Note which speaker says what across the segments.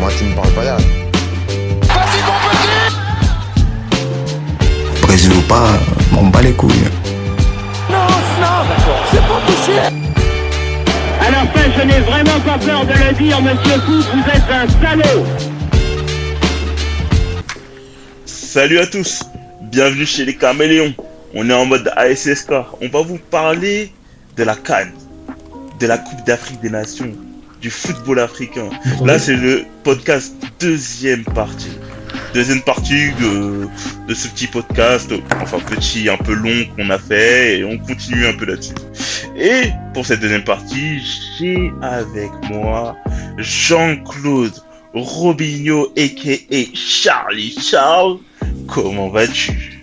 Speaker 1: Moi, tu me parles pas là.
Speaker 2: Vas-y, mon petit
Speaker 3: Brésil ou pas, m'en bats les couilles.
Speaker 2: Non, non, c'est pas
Speaker 4: À la fin, je n'ai vraiment pas peur de le dire, monsieur Fou, vous êtes un salaud
Speaker 5: Salut à tous, bienvenue chez les Caméléons. On est en mode ASSK. On va vous parler de la Cannes, de la Coupe d'Afrique des Nations, du football africain. Là, c'est le podcast deuxième partie. Deuxième partie de, de ce petit podcast, enfin petit, un peu long qu'on a fait, et on continue un peu là-dessus. Et pour cette deuxième partie, j'ai avec moi Jean-Claude Robinho, a.k.a. Charlie Charles. Comment vas-tu?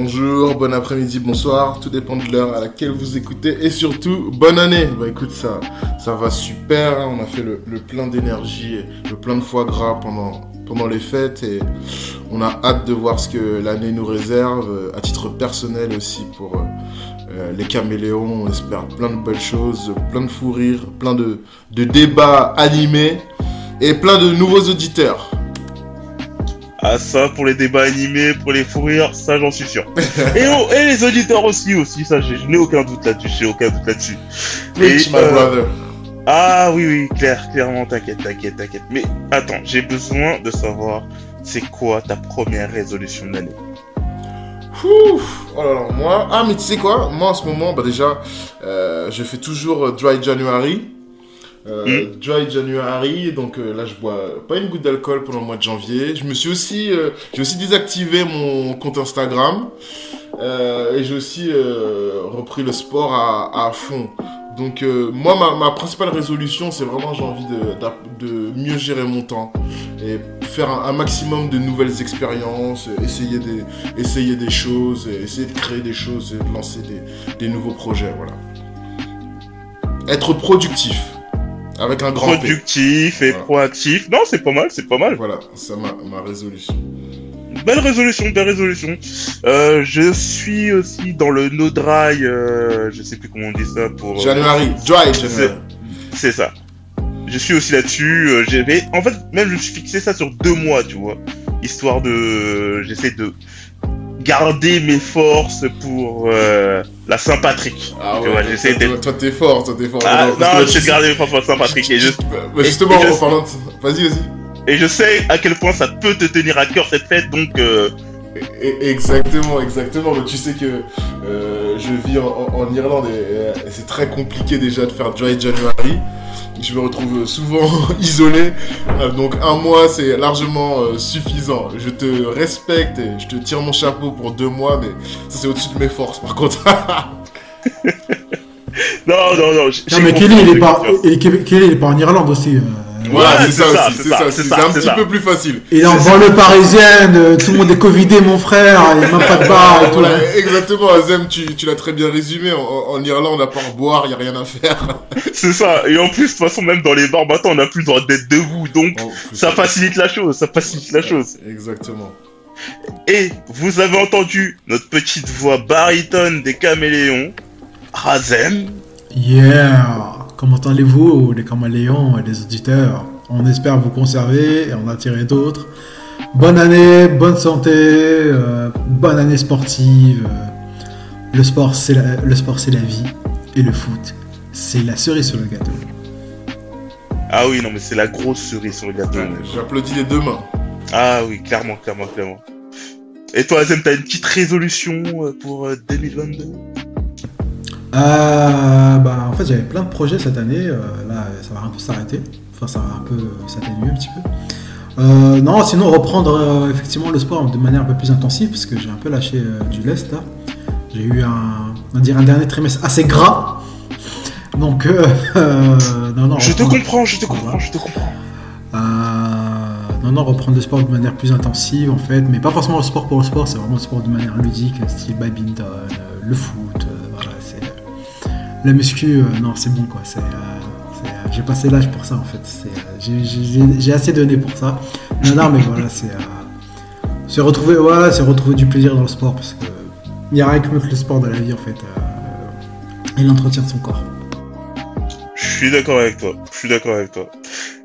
Speaker 6: Bonjour, bon après-midi, bonsoir, tout dépend de l'heure à laquelle vous écoutez et surtout bonne année. Bah écoute ça, va super, hein. on a fait le, le plein d'énergie, le plein de foie gras pendant les fêtes et on a hâte de voir ce que l'année nous réserve euh, à titre personnel aussi pour euh, euh, les caméléons. On espère plein de belles choses, plein de fous rires, plein de débats animés et plein de nouveaux auditeurs.
Speaker 5: Ah ça, pour les débats animés, pour les fous rires, ça j'en suis sûr. et, oh, et les auditeurs aussi, aussi, ça je, n'ai aucun doute là-dessus, j'ai aucun doute là-dessus.
Speaker 6: My
Speaker 5: euh,
Speaker 6: brother.
Speaker 5: Ah oui, oui, clair, clairement, t'inquiète, t'inquiète, t'inquiète. Mais attends, j'ai besoin de savoir, c'est quoi ta première résolution de l'année?
Speaker 6: Ouf, oh là là, moi, ah mais tu sais quoi, moi en ce moment, bah déjà, euh, je fais toujours euh, Dry January. Euh, Dry January, donc euh, là je bois pas une goutte d'alcool pendant le mois de janvier. Je me suis aussi, euh, j'ai aussi désactivé mon compte Instagram euh, et j'ai aussi repris le sport à, fond. Donc moi ma, principale résolution c'est vraiment j'ai envie de, mieux gérer mon temps et faire un, maximum de nouvelles expériences, essayer des, essayer des choses, essayer de créer des choses et de lancer des, des nouveaux projets, voilà. Être productif, avec un grand P.
Speaker 5: Productif et
Speaker 6: Voilà.
Speaker 5: proactif. Non, c'est pas mal, c'est pas mal.
Speaker 6: Voilà, c'est ma, ma résolution.
Speaker 5: Belle résolution, belle résolution. Euh, je suis aussi dans le no dry, euh, je sais plus comment on dit ça pour. euh,
Speaker 6: January, dry January.
Speaker 5: C'est ça. Je suis aussi là-dessus. euh, en fait, même je me suis fixé ça sur deux mois, tu vois, histoire de, j'essaie de garder mes forces pour euh, la Saint-Patrick.
Speaker 6: Ah toi, t'es fort, toi t'es fort.
Speaker 5: Ah, non, j'essaie
Speaker 6: tu-
Speaker 5: de garder mes forces pour la Saint-Patrick et je,
Speaker 6: Bah, justement,
Speaker 5: et je-
Speaker 6: en parlant de... Vas-y, vas-y.
Speaker 5: et je sais à quel point ça peut te tenir à cœur cette fête, donc euh,
Speaker 6: Exactement, exactement. Mais tu sais que euh, je vis en, Irlande et, et c'est très compliqué déjà de faire Dry January. Je me retrouve souvent isolé. Euh, donc un mois, c'est largement euh, suffisant. Je te respecte et je te tire mon chapeau pour deux mois, mais ça c'est au-dessus de mes forces par contre.
Speaker 5: non, non, non.
Speaker 7: Non mais Kelly il est Kelly il est pas en Irlande aussi.
Speaker 6: Voilà, c'est ça,
Speaker 5: ça,
Speaker 6: aussi,
Speaker 5: c'est ça, c'est
Speaker 6: un petit
Speaker 5: ça.
Speaker 6: peu plus facile.
Speaker 7: Il est en banlieue parisienne, euh, tout le monde est covidé mon frère, il n'y a même pas de bar et tout.
Speaker 6: Voilà, exactement, Azem, tu, tu l'as très bien résumé. En Irlande, à part boire, il n'y a rien à faire.
Speaker 5: C'est ça. Et en plus, de toute façon, même dans les bars, maintenant, on n'a plus le droit d'être debout, donc
Speaker 6: Oh,
Speaker 5: ça facilite la chose, ça facilite la chose.
Speaker 6: Exactement.
Speaker 5: Et vous avez entendu notre petite voix baritone des caméléons, Razem.
Speaker 7: Yeah Comment allez-vous les caméléons et les auditeurs? On espère vous conserver et en attirer d'autres. Bonne année, bonne santé, euh, bonne année sportive. euh, Le sport c'est la, le sport c'est la vie et le foot c'est la cerise sur le gâteau.
Speaker 5: Ah oui, non, mais c'est la grosse cerise sur le gâteau.
Speaker 6: J'applaudis les deux mains.
Speaker 5: Ah oui, clairement, clairement, clairement. Et toi, Razem, t'as une petite résolution euh, pour euh, 2022
Speaker 7: Euh, bah, en fait, j'avais plein de projets cette année. euh, là, ça va un peu s'arrêter. Enfin, ça va un peu s'atténuer un petit peu. Euh, non, sinon reprendre euh, effectivement le sport de manière un peu plus intensive parce que j'ai un peu lâché euh, du lest là. J'ai eu un, on va dire un dernier trimestre assez gras. Donc, euh, euh, non, non.
Speaker 5: Je te comprends, je te comprends, je te comprends.
Speaker 7: euh, non, non, reprendre le sport de manière plus intensive en fait, mais pas forcément le sport pour le sport, c'est vraiment le sport de manière ludique, style badminton, euh, le foot, euh, la muscu, euh, non, c'est bon quoi, c'est, euh, euh, j'ai passé l'âge pour ça en fait, j'ai, assez donné pour ça. Non, non, mais voilà, c'est, c'est retrouver, voilà, c'est retrouver du plaisir dans le sport parce que il n'y a rien que le sport de la vie en fait, et l'entretien de son corps.
Speaker 5: Je suis d'accord avec toi. Je suis d'accord avec toi.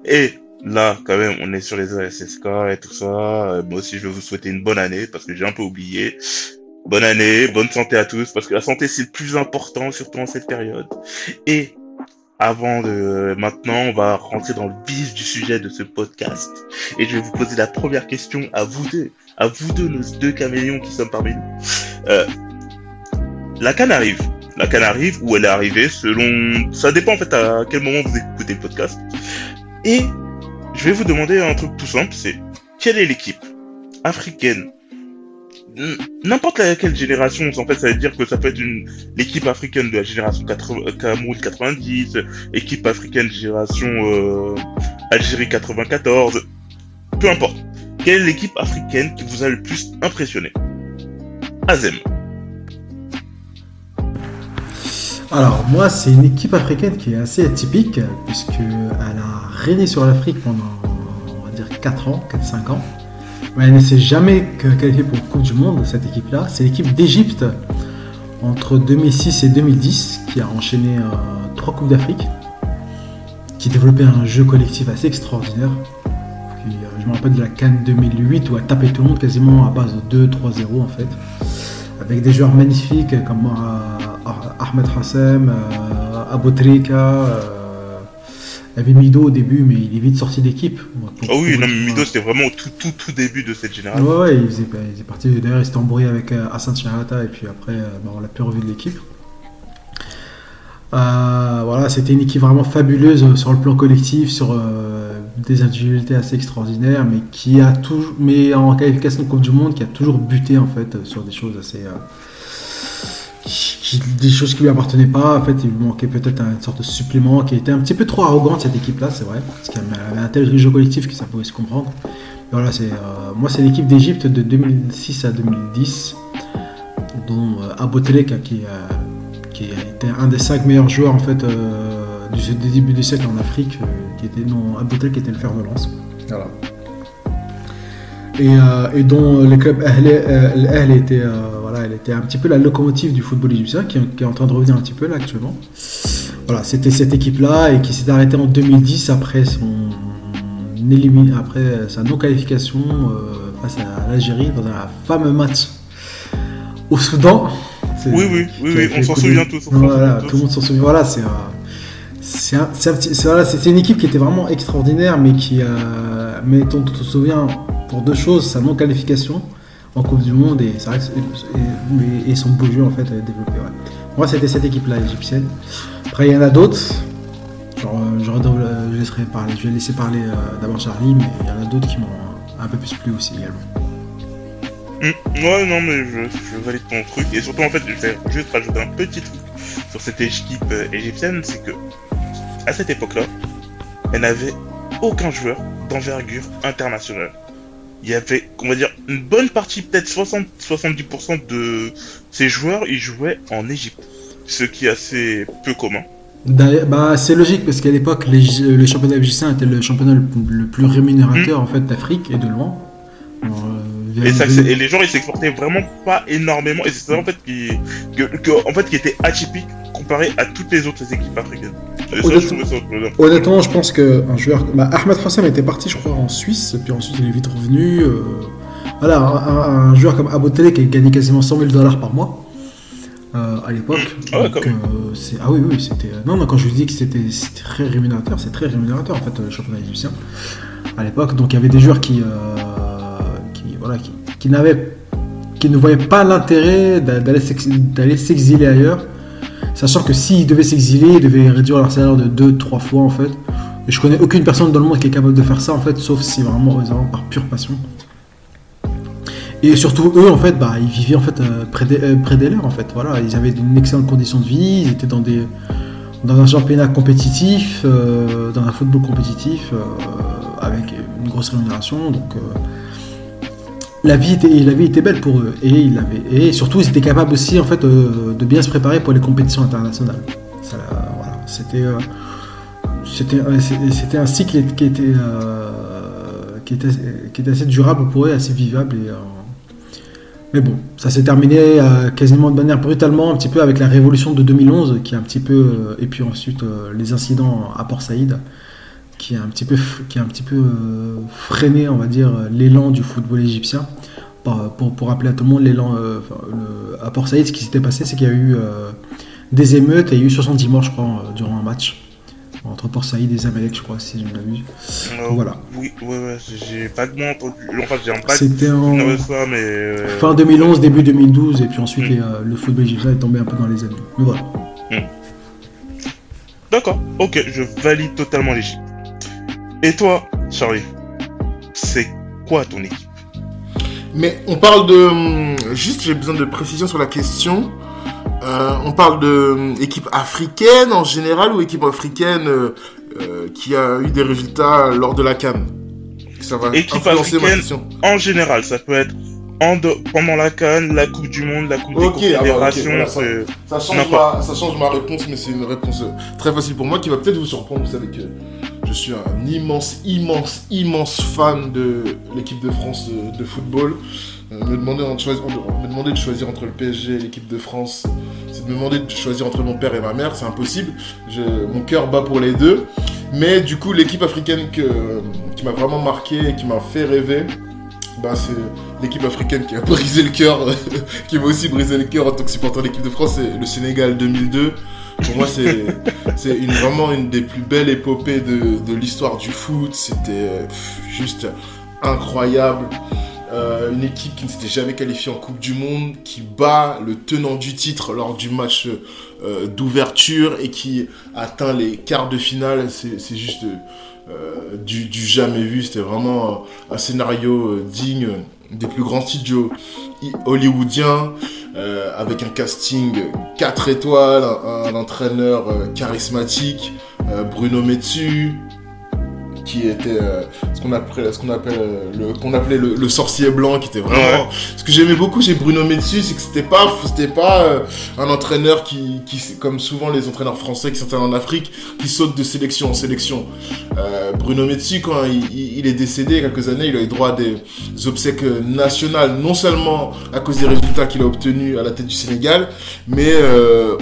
Speaker 5: Et là, quand même, on est sur les ASSK et tout ça. Moi aussi, je vais vous souhaiter une bonne année parce que j'ai un peu oublié. Bonne année, bonne santé à tous parce que la santé, c'est le plus important, surtout en cette période. Et avant de maintenant, on va rentrer dans le vif du sujet de ce podcast. Et je vais vous poser la première question à vous deux, à vous deux, nos deux caméléons qui sommes parmi nous. Euh, la canne arrive. La canne arrive où elle est arrivée selon. Ça dépend en fait à quel moment vous écoutez le podcast. Et je vais vous demander un truc tout simple, c'est quelle est l'équipe africaine n'importe laquelle génération, en fait, ça veut dire que ça peut être une l'équipe africaine de la génération 80, Cameroun 90, équipe africaine génération euh, Algérie 94, peu importe. Quelle est l'équipe africaine qui vous a le plus impressionné? Azem.
Speaker 7: Alors, moi, c'est une équipe africaine qui est assez atypique, puisqu'elle a régné sur l'Afrique pendant, on va dire, 4 ans, 4-5 ans. Elle ne s'est jamais qualifiée pour Coupe du Monde, cette équipe-là. C'est l'équipe d'Égypte, entre 2006 et 2010, qui a enchaîné 3 euh, Coupes d'Afrique, qui développait un jeu collectif assez extraordinaire. Euh, je me rappelle de la Cannes 2008 où elle tapait tout le monde quasiment à base de 2-3-0 en fait. Avec des joueurs magnifiques comme euh, Ahmed Hassem, euh, Aboutrika. Euh, il y avait Mido au début, mais il est vite sorti d'équipe.
Speaker 5: Ah oui, non, mais Mido c'était vraiment au tout, tout, tout début de cette génération.
Speaker 7: Ouais, ouais il, faisait, il est parti. D'ailleurs, il s'était embrouillé avec euh, Hassan Shahata, et puis après, bah, on l'a plus revu de l'équipe. voilà, c'était une équipe vraiment fabuleuse sur le plan collectif, sur des individualités assez extraordinaires, mais qui a toujours, mais en qualification de Coupe du Monde, qui a toujours buté en fait sur des choses assez, des choses qui lui appartenaient pas. En fait, il lui manquait peut-être une sorte de supplément qui était un petit peu trop arrogante cette équipe-là, c'est vrai, parce qu'elle avait un tel jeu collectif que ça pouvait se comprendre. voilà, c'est euh, moi c'est l'équipe d'Égypte de 2006 à 2010, dont euh, qui, euh, qui était un des cinq meilleurs joueurs en fait du, début du siècle en Afrique, qui était non Abotelek était le fer de lance. Voilà. Et, dont le club Ahl était elle était un petit peu la locomotive du football égyptien qui, est en train de revenir un petit peu là actuellement. Voilà, c'était cette équipe-là et qui s'est arrêtée en 2010 après son après sa non-qualification euh, face à l'Algérie dans un fameux match au Soudan.
Speaker 5: Oui, oui, oui, on s'en souvient tous.
Speaker 7: Voilà, tout le monde s'en souvient. Voilà, c'est c'est une équipe qui était vraiment extraordinaire, mais qui, euh, mais on se souvient pour deux choses sa non-qualification en Coupe du Monde et, et, son beau jeu en fait développé. Moi c'était cette équipe là égyptienne. Après il y en a d'autres. Genre, je, je, vais laisser parler euh, d'abord Charlie, mais il y en a d'autres qui m'ont un peu plus plu aussi également.
Speaker 5: Mmh. ouais non mais je, valide ton truc et surtout en fait je vais juste rajouter un petit truc sur cette équipe euh, égyptienne, c'est que à cette époque-là, elle n'avait aucun joueur d'envergure internationale il y avait, on va dire, une bonne partie, peut-être 60-70% de ces joueurs, ils jouaient en Égypte. Ce qui est assez peu commun.
Speaker 7: Bah, c'est logique parce qu'à l'époque, le championnat égyptien était le championnat le, plus rémunérateur hmm. en fait d'Afrique et de loin.
Speaker 5: Euh, et, les gens ils s'exportaient vraiment pas énormément et c'est ça en fait qui, en fait qui était atypique comparé à toutes les autres équipes africaines.
Speaker 7: Honnêtement, je pense qu'un joueur. Bah, Ahmed Hassam était parti, je crois, en Suisse, puis ensuite il est vite revenu. Euh, voilà, un, joueur comme Abotele qui a gagné quasiment 100 000 dollars par mois euh, à l'époque. Ah, euh, ah oui, oui, c'était. Non, non, quand je vous dis que c'était très rémunérateur, c'est très rémunérateur en fait, le championnat égyptien à l'époque. Donc il y avait des joueurs qui. qui voilà, qui, qui n'avaient. qui ne voyaient pas l'intérêt d'aller s'exiler ailleurs Sachant que s'ils devaient s'exiler, ils devaient réduire leur salaire de 2-3 fois en fait. Et je connais aucune personne dans le monde qui est capable de faire ça en fait, sauf si vraiment, par pure passion. Et surtout eux en fait, bah, ils vivaient en fait euh, près des, euh, leurs en fait. Voilà, ils avaient une excellente condition de vie, ils étaient dans des dans un championnat compétitif, euh, dans un football compétitif, avec une grosse rémunération. Donc la vie était, belle pour eux. Et, il avait, et surtout ils étaient capables aussi en fait euh, de, bien se préparer pour les compétitions internationales. c'était, euh, c'était, un cycle qui était, euh, assez durable pour eux, assez vivable mais bon, ça s'est terminé quasiment de manière brutalement, un petit peu avec la révolution de 2011, qui a un petit peu, et puis ensuite les incidents à Port Saïd, qui a un petit peu, qui a un petit peu euh, freiné, on va dire, l'élan du football égyptien. Pour, pour rappeler à tout le monde, l'élan euh, à Port Saïd, ce qui s'était passé, c'est qu'il y a eu euh, des émeutes et il y a eu 70 morts, je crois, euh, durant un match entre Port Saïd et Zamalek, je crois, si je ne m'abuse. Voilà.
Speaker 5: Oui, ouais, ouais, j'ai entendu. Enfin, j'ai un bac
Speaker 7: C'était en
Speaker 5: mais.
Speaker 7: fin 2011, début 2012, et puis ensuite
Speaker 5: Mm.
Speaker 7: les, le football égyptien est tombé un peu dans les années. Mais voilà.
Speaker 5: D'accord, ok, je valide totalement l'Égypte. Et toi, Charlie, c'est quoi ton équipe?
Speaker 6: Mais on parle de. hum, Juste, j'ai besoin de précision sur la question. Euh, on parle de hum, équipe africaine en général ou équipe africaine euh, euh, qui a eu des résultats lors de la Cannes Ça va
Speaker 5: Équipe africaine.
Speaker 6: question.
Speaker 5: En général, ça peut être en de- pendant la Cannes, la Coupe du Monde, la Coupe
Speaker 6: Ok,
Speaker 5: des
Speaker 6: ah bah,
Speaker 5: Confédérations.
Speaker 6: voilà, ça- change, ma, ça change ma réponse, mais c'est une réponse très facile pour moi qui va peut-être vous surprendre. Vous savez que je suis un immense, immense, immense fan de l'équipe de France de, football. Euh, me, demander de choisir, entre le PSG et l'équipe de France, c'est de me demander de choisir entre mon père et ma mère, c'est impossible. Mon cœur bat pour les deux. Mais du coup, l'équipe africaine qui m'a vraiment marqué et qui m'a fait rêver, bah, c'est l'équipe africaine qui a brisé le cœur, qui m'a aussi brisé le cœur en tant que supporter de l'équipe de France, c'est le Sénégal 2002. Pour moi, c'est vraiment une des plus belles épopées de, l'histoire du foot. C'était euh, juste incroyable. Euh, une équipe qui ne s'était jamais qualifiée en Coupe du Monde, qui bat le tenant du titre lors du match euh, d'ouverture et qui atteint les quarts de finale. C'est juste du, jamais vu. C'était vraiment un scénario digne des plus grands studios hollywoodiens, euh, avec un casting 4 étoiles, un, un entraîneur euh, charismatique, euh, Bruno Metsu, qui était euh, ce qu'on appelait, ce qu'on appelle, euh, le, qu'on appelait le, le sorcier blanc, qui était vraiment. Ce que j'aimais beaucoup chez Bruno Metsu, c'est que c'était pas, c'était pas euh, un entraîneur qui, qui, comme souvent les entraîneurs français qui sont en Afrique, qui sautent de sélection en sélection. Euh, Bruno Metsu, quand il, est décédé il y a quelques années, il a eu droit à des obsèques nationales, non seulement à cause des résultats qu'il a obtenus à la tête du Sénégal, mais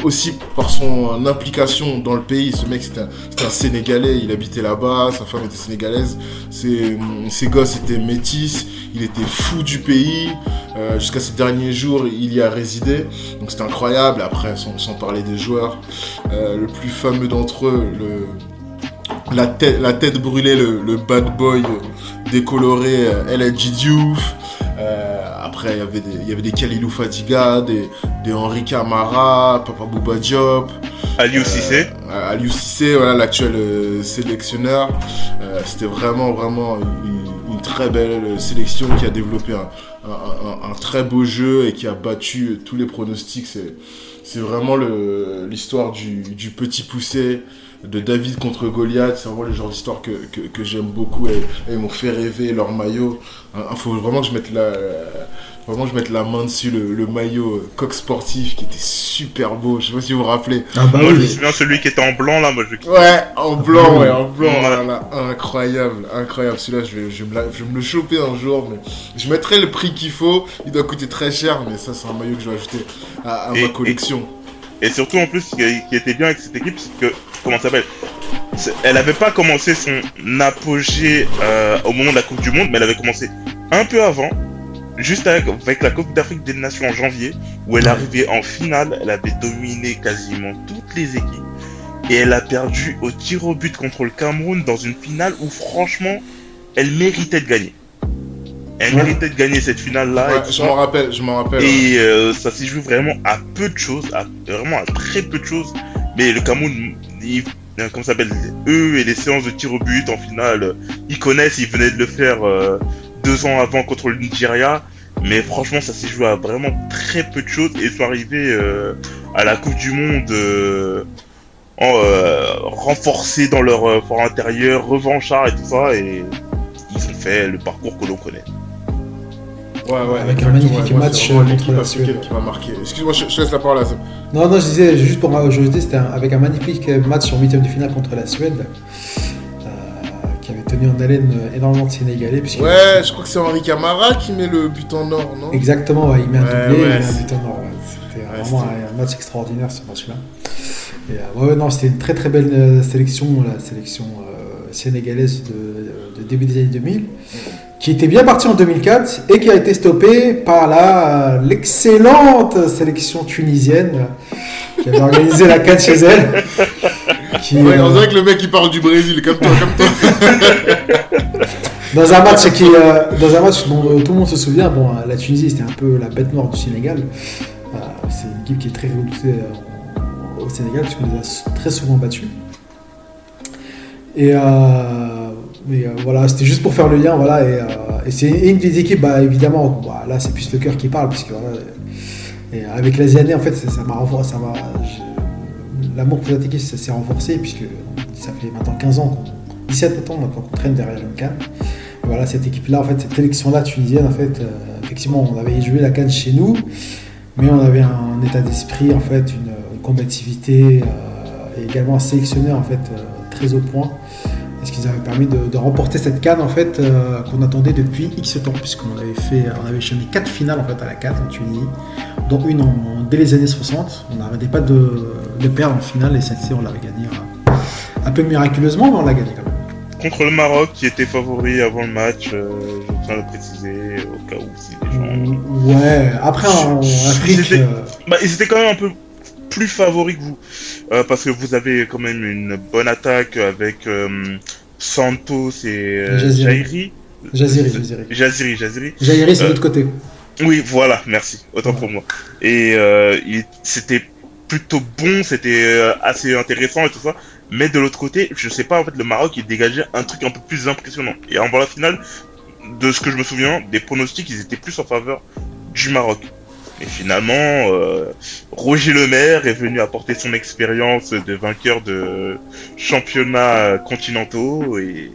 Speaker 6: aussi par son implication dans le pays. Ce mec, c'était un, un Sénégalais, il habitait là-bas, sa femme sénégalaise, ses, ses gosses étaient métis, il était fou du pays. Euh, Jusqu'à ces derniers jours, il y a résidé, donc c'était incroyable. Après, sans, parler des joueurs, euh, le plus fameux d'entre eux, la tête, brûlée, le, bad boy décoloré euh, El Hadji Diouf. Euh, après, il y avait des, il y avait des Kalilou Fadiga, des, des Henri Camara, Papa Bouba Diop.
Speaker 5: Aliou Cissé.
Speaker 6: Euh, Aliou Cissé, voilà, l'actuel euh, sélectionneur. Euh, C'était vraiment, vraiment une, une très belle sélection qui a développé un, un- un- un très beau jeu et qui a battu tous les pronostics. C'est, c'est vraiment l'histoire du, du petit poussé de David contre Goliath. C'est vraiment le genre d'histoire que, que, que j'aime beaucoup et, et ils m'ont fait rêver leur maillot. Il faut vraiment que je mette la, vraiment je mette la main dessus le, le maillot euh, coq sportif qui était super beau. Je sais pas si vous vous rappelez.
Speaker 7: Ah bah
Speaker 5: moi, je me souviens celui qui était en blanc là. Moi, je
Speaker 6: Ouais, en blanc, ouais, en blanc,
Speaker 5: Ouais.
Speaker 6: voilà, incroyable, incroyable. Celui-là, je vais, je, vais me la- je vais me le choper un jour, mais je mettrai le prix qu'il faut. Il doit coûter très cher, mais ça, c'est un maillot que je vais ajouter à, à
Speaker 5: Et-
Speaker 6: ma collection.
Speaker 5: Et surtout en plus, ce qui était bien avec cette équipe, c'est que comment ça s'appelle? Elle avait pas commencé son apogée euh, au moment de la Coupe du Monde, mais elle avait commencé un peu avant, juste avec, avec la Coupe d'Afrique des Nations en janvier, où elle arrivait en finale. Elle avait dominé quasiment toutes les équipes et elle a perdu au tir au but contre le Cameroun dans une finale où franchement, elle méritait de gagner. Elle
Speaker 7: Ouais.
Speaker 5: méritait de gagner cette finale-là.
Speaker 6: Ouais, je m'en rappelle, je m'en rappelle.
Speaker 5: Et euh, ça s'est joué vraiment à peu de choses, à, vraiment à très peu de choses. Mais le Cameroun, ils, euh, comment ça s'appelle Eux et les séances de tir au but en finale, ils connaissent, ils venaient de le faire euh, deux ans avant contre le Nigeria. Mais franchement, ça s'est joué à vraiment très peu de choses et ils sont arrivés euh, à la Coupe du Monde euh, en, euh, renforcés dans leur euh, fort intérieur, revanchards et tout ça. Et ils ont fait le parcours que l'on connaît.
Speaker 6: Ouais, ouais,
Speaker 7: Avec un magnifique match, contre la Suède.
Speaker 6: qui m'a marqué. Excuse-moi, je, laisse la parole à Sam.
Speaker 7: Non, non, je disais, juste pour ajouter, c'était un- avec un magnifique match en huitième de finale contre la Suède, qui avait tenu en haleine euh, énormément de Sénégalais.
Speaker 6: Ouais, je crois que c'est Henri Camara qui met le but en or, non?
Speaker 7: Exactement, ouais, il met un
Speaker 6: Ouais,
Speaker 7: doublé,
Speaker 6: ouais,
Speaker 7: il met un but en or. C'était vraiment un, match extraordinaire ce match-là. Et, euh, ouais, non, c'était une très très belle euh, sélection, la sélection sénégalaise de, de début des années 2000, qui était bien partie en 2004 et qui a été stoppée par la l'excellente sélection tunisienne qui avait organisé la CAN chez elle. Qui,
Speaker 6: Ouais, on dirait que le mec il parle du Brésil, comme toi, comme toi.
Speaker 7: Dans un match qui, euh, dans un match dont euh, tout le monde se souvient, bon, euh, la Tunisie c'était un peu la bête noire du Sénégal. Euh, c'est une équipe qui est très redoutée euh, au Sénégal puisqu'on les a très souvent battus. Et, euh, mais, euh, voilà, c'était juste pour faire le lien, voilà. Et, euh, et c'est une des équipes, bah, évidemment, bah, là c'est plus le cœur qui parle puisque voilà. Et avec l'Asiané, en fait, ça m'a renforcé, ça m'a, l'amour pour ça s'est renforcé puisque ça fait maintenant 15 ans, qu'on- 17 ans maintenant qu'on traîne derrière une canne. Voilà, cette équipe-là, en fait, cette sélection-là tunisienne, en fait, euh, effectivement, on avait joué la canne chez nous, mais on avait un état d'esprit, en fait, une, combativité euh, et également un sélectionneur, en fait, euh, très au point. Ce qui nous avait permis de, remporter cette canne, en fait, qu'on attendait depuis X temps, puisqu'on avait fait, on avait 4 finales, en fait, à la canne en Tunisie, dont une dès les années 60. On n'arrêtait pas de, de perdre en finale, et celle-ci, on l'avait gagnée un peu miraculeusement, mais on l'a gagnée quand même.
Speaker 5: Contre le Maroc, qui était favori avant le match, euh, je tiens à le préciser, au cas où si les gens...
Speaker 7: Ouais, après en Afrique. Euh,
Speaker 5: Bah, ils étaient quand même un peu plus favoris que vous. Euh, parce que vous avez quand même une bonne attaque avec Santos et. Jairi.
Speaker 7: Jaziri, Jaziri.
Speaker 5: Jaziri, Jaziri.
Speaker 7: Jaziri, c'est de l'autre côté.
Speaker 5: Oui, voilà, merci. Autant
Speaker 7: Ouais.
Speaker 5: pour moi. Et euh, il- c'était plutôt bon, c'était euh, assez intéressant et tout ça. Mais de l'autre côté, je sais pas, en fait, le Maroc, il dégageait un truc un peu plus impressionnant. Et en la finale, de ce que je me souviens, des pronostics, ils étaient plus en faveur du Maroc. Et finalement, euh, Roger Lemaire est venu apporter son expérience de vainqueur de championnats continentaux et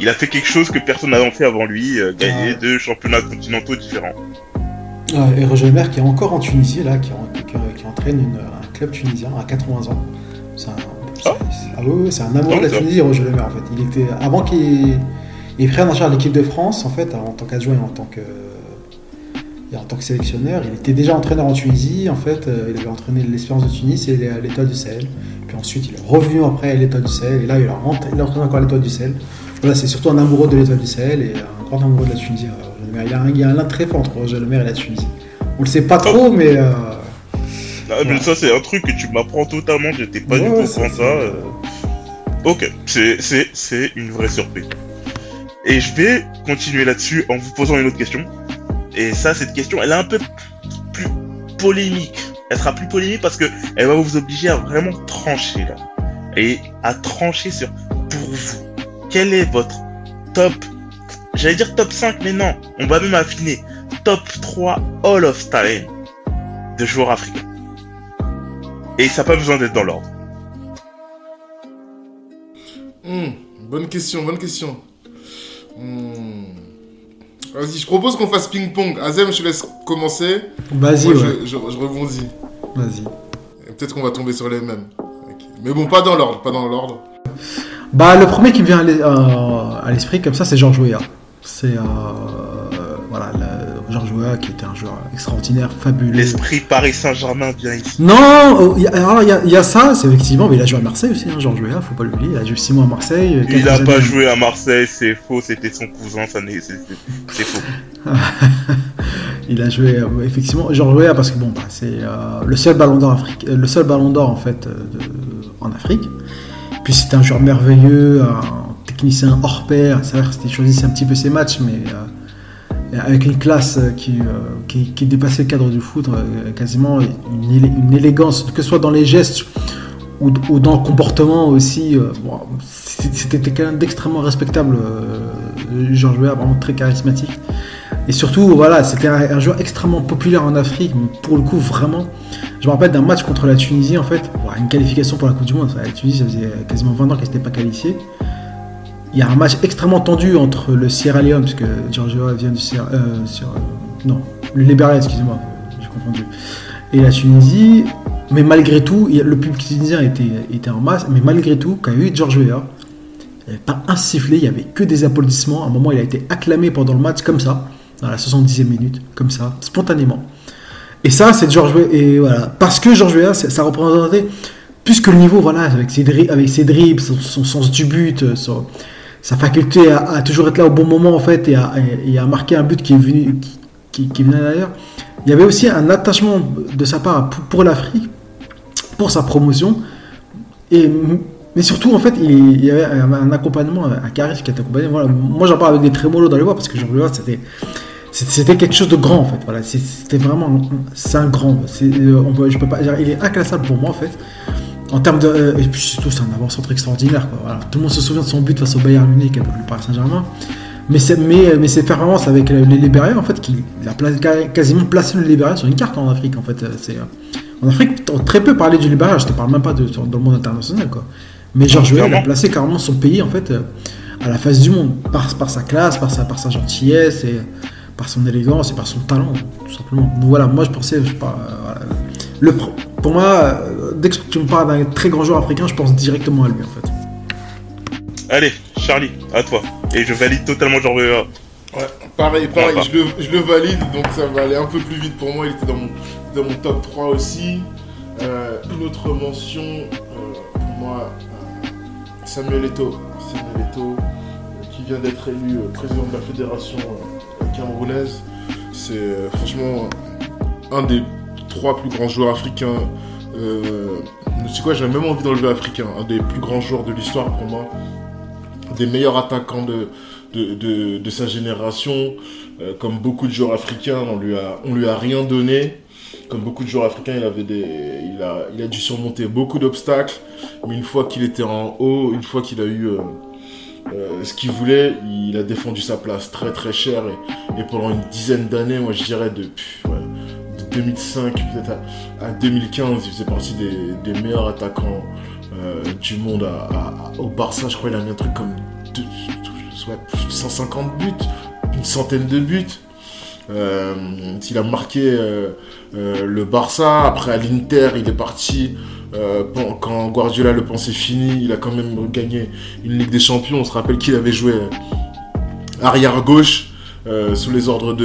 Speaker 5: il a fait quelque chose que personne n'avait fait avant lui, euh, gagner deux championnats continentaux différents.
Speaker 7: Et Roger Lemaire qui est encore en Tunisie, là, qui, qui- qui entraîne une- un club tunisien à 80 ans. C'est un,
Speaker 5: Ah.
Speaker 7: oui, c'est un amour de la. Tunisie, Roger Lemaire, en fait. Il était, avant qu'il il prenne en charge l'équipe de France, en fait, en tant qu'adjoint et en tant que, et en tant que sélectionneur, il était déjà entraîneur en Tunisie, en fait. euh, il avait entraîné l'Espérance de Tunis et l'Étoile du Sahel. Puis ensuite, il est revenu après à l'Étoile du Sahel, et là, il a, rentré, il a entraîné encore à l'Étoile du Sahel. Voilà, c'est surtout un amoureux de l'Étoile du Sahel et un grand amoureux de la Tunisie. euh. Il y a un, il y a un lien très fort entre Roger Lemaire et la Tunisie. On le sait pas trop, mais euh,
Speaker 5: Ah, mais
Speaker 7: Ouais.
Speaker 5: ça, c'est un truc que tu m'apprends totalement, j'étais pas
Speaker 7: Ouais,
Speaker 5: du tout de ça. euh. Ok, c'est une vraie surprise. Et je vais continuer là-dessus en vous posant une autre question. Et ça, cette question, elle est un peu plus polémique. Elle sera plus polémique parce que elle va vous obliger à vraiment trancher là. Et à trancher sur, pour vous, quel est votre top, j'allais dire top 5, mais non, on va même affiner, top 3 All of Time de joueurs africains. Et ça n'a pas besoin d'être dans l'ordre.
Speaker 6: Hmm, bonne question, bonne question. Hmm. Vas-y, je propose qu'on fasse ping-pong. Azem, je te laisse commencer.
Speaker 7: vas-y, ouais.
Speaker 6: je, je- je rebondis.
Speaker 7: Vas-y.
Speaker 6: Et Peut-être qu'on va tomber sur les mêmes. Mais bon, pas dans l'ordre, pas dans l'ordre.
Speaker 7: Bah, le premier qui me vient à euh, l'esprit comme ça, c'est Georges Weah. C'est euh, qui était un joueur extraordinaire, fabuleux.
Speaker 5: L'esprit Paris Saint-Germain vient ici.
Speaker 7: Non, oh, il y a- alors il y, a- il y a ça, c'est effectivement, mais il a joué à Marseille aussi, hein, Georges Weah, faut pas l'oublier. Il a joué 6 mois à Marseille.
Speaker 5: Il
Speaker 7: quelques
Speaker 5: n'a pas joué à Marseille, c'est faux, c'était son cousin, ça c'est, c'est- c'est faux.
Speaker 7: Il a joué euh, effectivement Georges Weah parce que bon, bah, c'est euh, le seul ballon d'or euh, le seul ballon d'or en fait euh, de- en Afrique. Puis c'était un joueur merveilleux, un technicien hors pair. C'est vrai qu'il choisissait un petit peu ses matchs, mais euh, avec une classe euh, qui, euh, qui, qui dépassait le cadre du foot, euh, quasiment une, élé- une élégance, que ce soit dans les gestes ou, dans le comportement aussi. bon, c'était quelqu'un d'extrêmement respectable, Georges Weah, vraiment très charismatique. Et surtout, voilà, c'était un, un joueur extrêmement populaire en Afrique, pour le coup, vraiment. Je me rappelle d'un match contre la Tunisie, en fait, une qualification pour la Coupe du Monde. La Tunisie, ça faisait quasiment 20 ans qu'elle n'était pas qualifiée. Il y a un match extrêmement tendu entre le Sierra Leone, puisque Giorgio vient du Sierra. Euh, non, le Libéria, excusez-moi, j'ai confondu. Et la Tunisie, mais malgré tout, le public tunisien était, était en masse, mais malgré tout, quand il y a eu George Weah, il n'y avait pas un sifflet, il n'y avait que des applaudissements. À un moment, il a été acclamé pendant le match, comme ça, dans la 70e minute, comme ça, spontanément. Et ça, c'est George Weah. Et voilà. Parce que George Weah, ça représentait plus que le niveau, voilà, avec ses, dri- avec ses dribbles, son, son sens du but, euh, son- sa faculté à, toujours être là au bon moment en fait et à, marquer un but qui est venu, qui, venait d'ailleurs. Il y avait aussi un attachement de sa part pour, l'Afrique, pour sa promotion. Et, mais surtout, en fait, il, y avait un, accompagnement, un charisme qui était accompagné. Voilà. Moi, j'en parle avec des trémolos dans les voix parce que Jean-Louis c'était. C'était c'était quelque chose de grand en fait. Voilà, c'était vraiment, c'est un grand. C'est, euh, on peux pas, il est inclassable pour moi en fait. En termes de, euh, et puis surtout c'est un avant-centre extraordinaire. Quoi. Tout le monde se souvient de son but face au Bayern Munich avec le Paris Saint-Germain. Mais c'est, mais, mais c'est performance avec les Libériens en fait qui a pla- quasiment placé le Libéria sur une carte en Afrique en fait. Euh, C'est, euh, en Afrique, on a très peu parlé du Libéria. Je te parle même pas de, sur- dans le monde international quoi. Mais Georges Weah, a placé carrément son pays en fait euh, à la face du monde par, par sa classe, par sa, par sa gentillesse et par son élégance et par son talent, tout simplement. Donc voilà, moi je pensais, je sais pas, euh, voilà. Le, pour moi, euh, dès que tu me parles d'un très grand joueur africain, je pense directement à lui en fait.
Speaker 5: Allez, Charlie, à toi. Et je valide totalement genre euh,
Speaker 6: Ouais, pareil, pareil, je le, je le valide, donc ça va aller un peu plus vite pour moi. Il était dans mon, dans mon top 3 aussi. Euh, une autre mention euh, pour moi, euh, Samuel Eto'o. Samuel euh, qui vient d'être élu euh, président de la fédération euh, camerounaise. C'est euh, franchement un des trois plus grands joueurs africains. Euh, sais quoi, j'ai même envie d'enlever africain. Un des plus grands joueurs de l'histoire pour moi. Des meilleurs attaquants de, de, de, sa génération. Euh, comme beaucoup de joueurs africains, on lui a, on lui a rien donné. Comme beaucoup de joueurs africains, il, avait des, il, a, il a dû surmonter beaucoup d'obstacles. Mais une fois qu'il était en haut, une fois qu'il a eu euh, euh, ce qu'il voulait, il a défendu sa place très très cher. Et, pendant une dizaine d'années, moi je dirais de, pff, ouais, de 2005 peut-être à, à 2015, il faisait partie des, meilleurs attaquants euh, du monde au Barça. Je crois qu'il a mis un truc comme deux- ouais, plus de 150 buts, une centaine de buts. Euh, il a marqué euh, le Barça. Après, à l'Inter, il est parti. quand Guardiola le pensait fini, il a quand même gagné une Ligue des Champions. On se rappelle qu'il avait joué arrière gauche euh, sous les ordres de,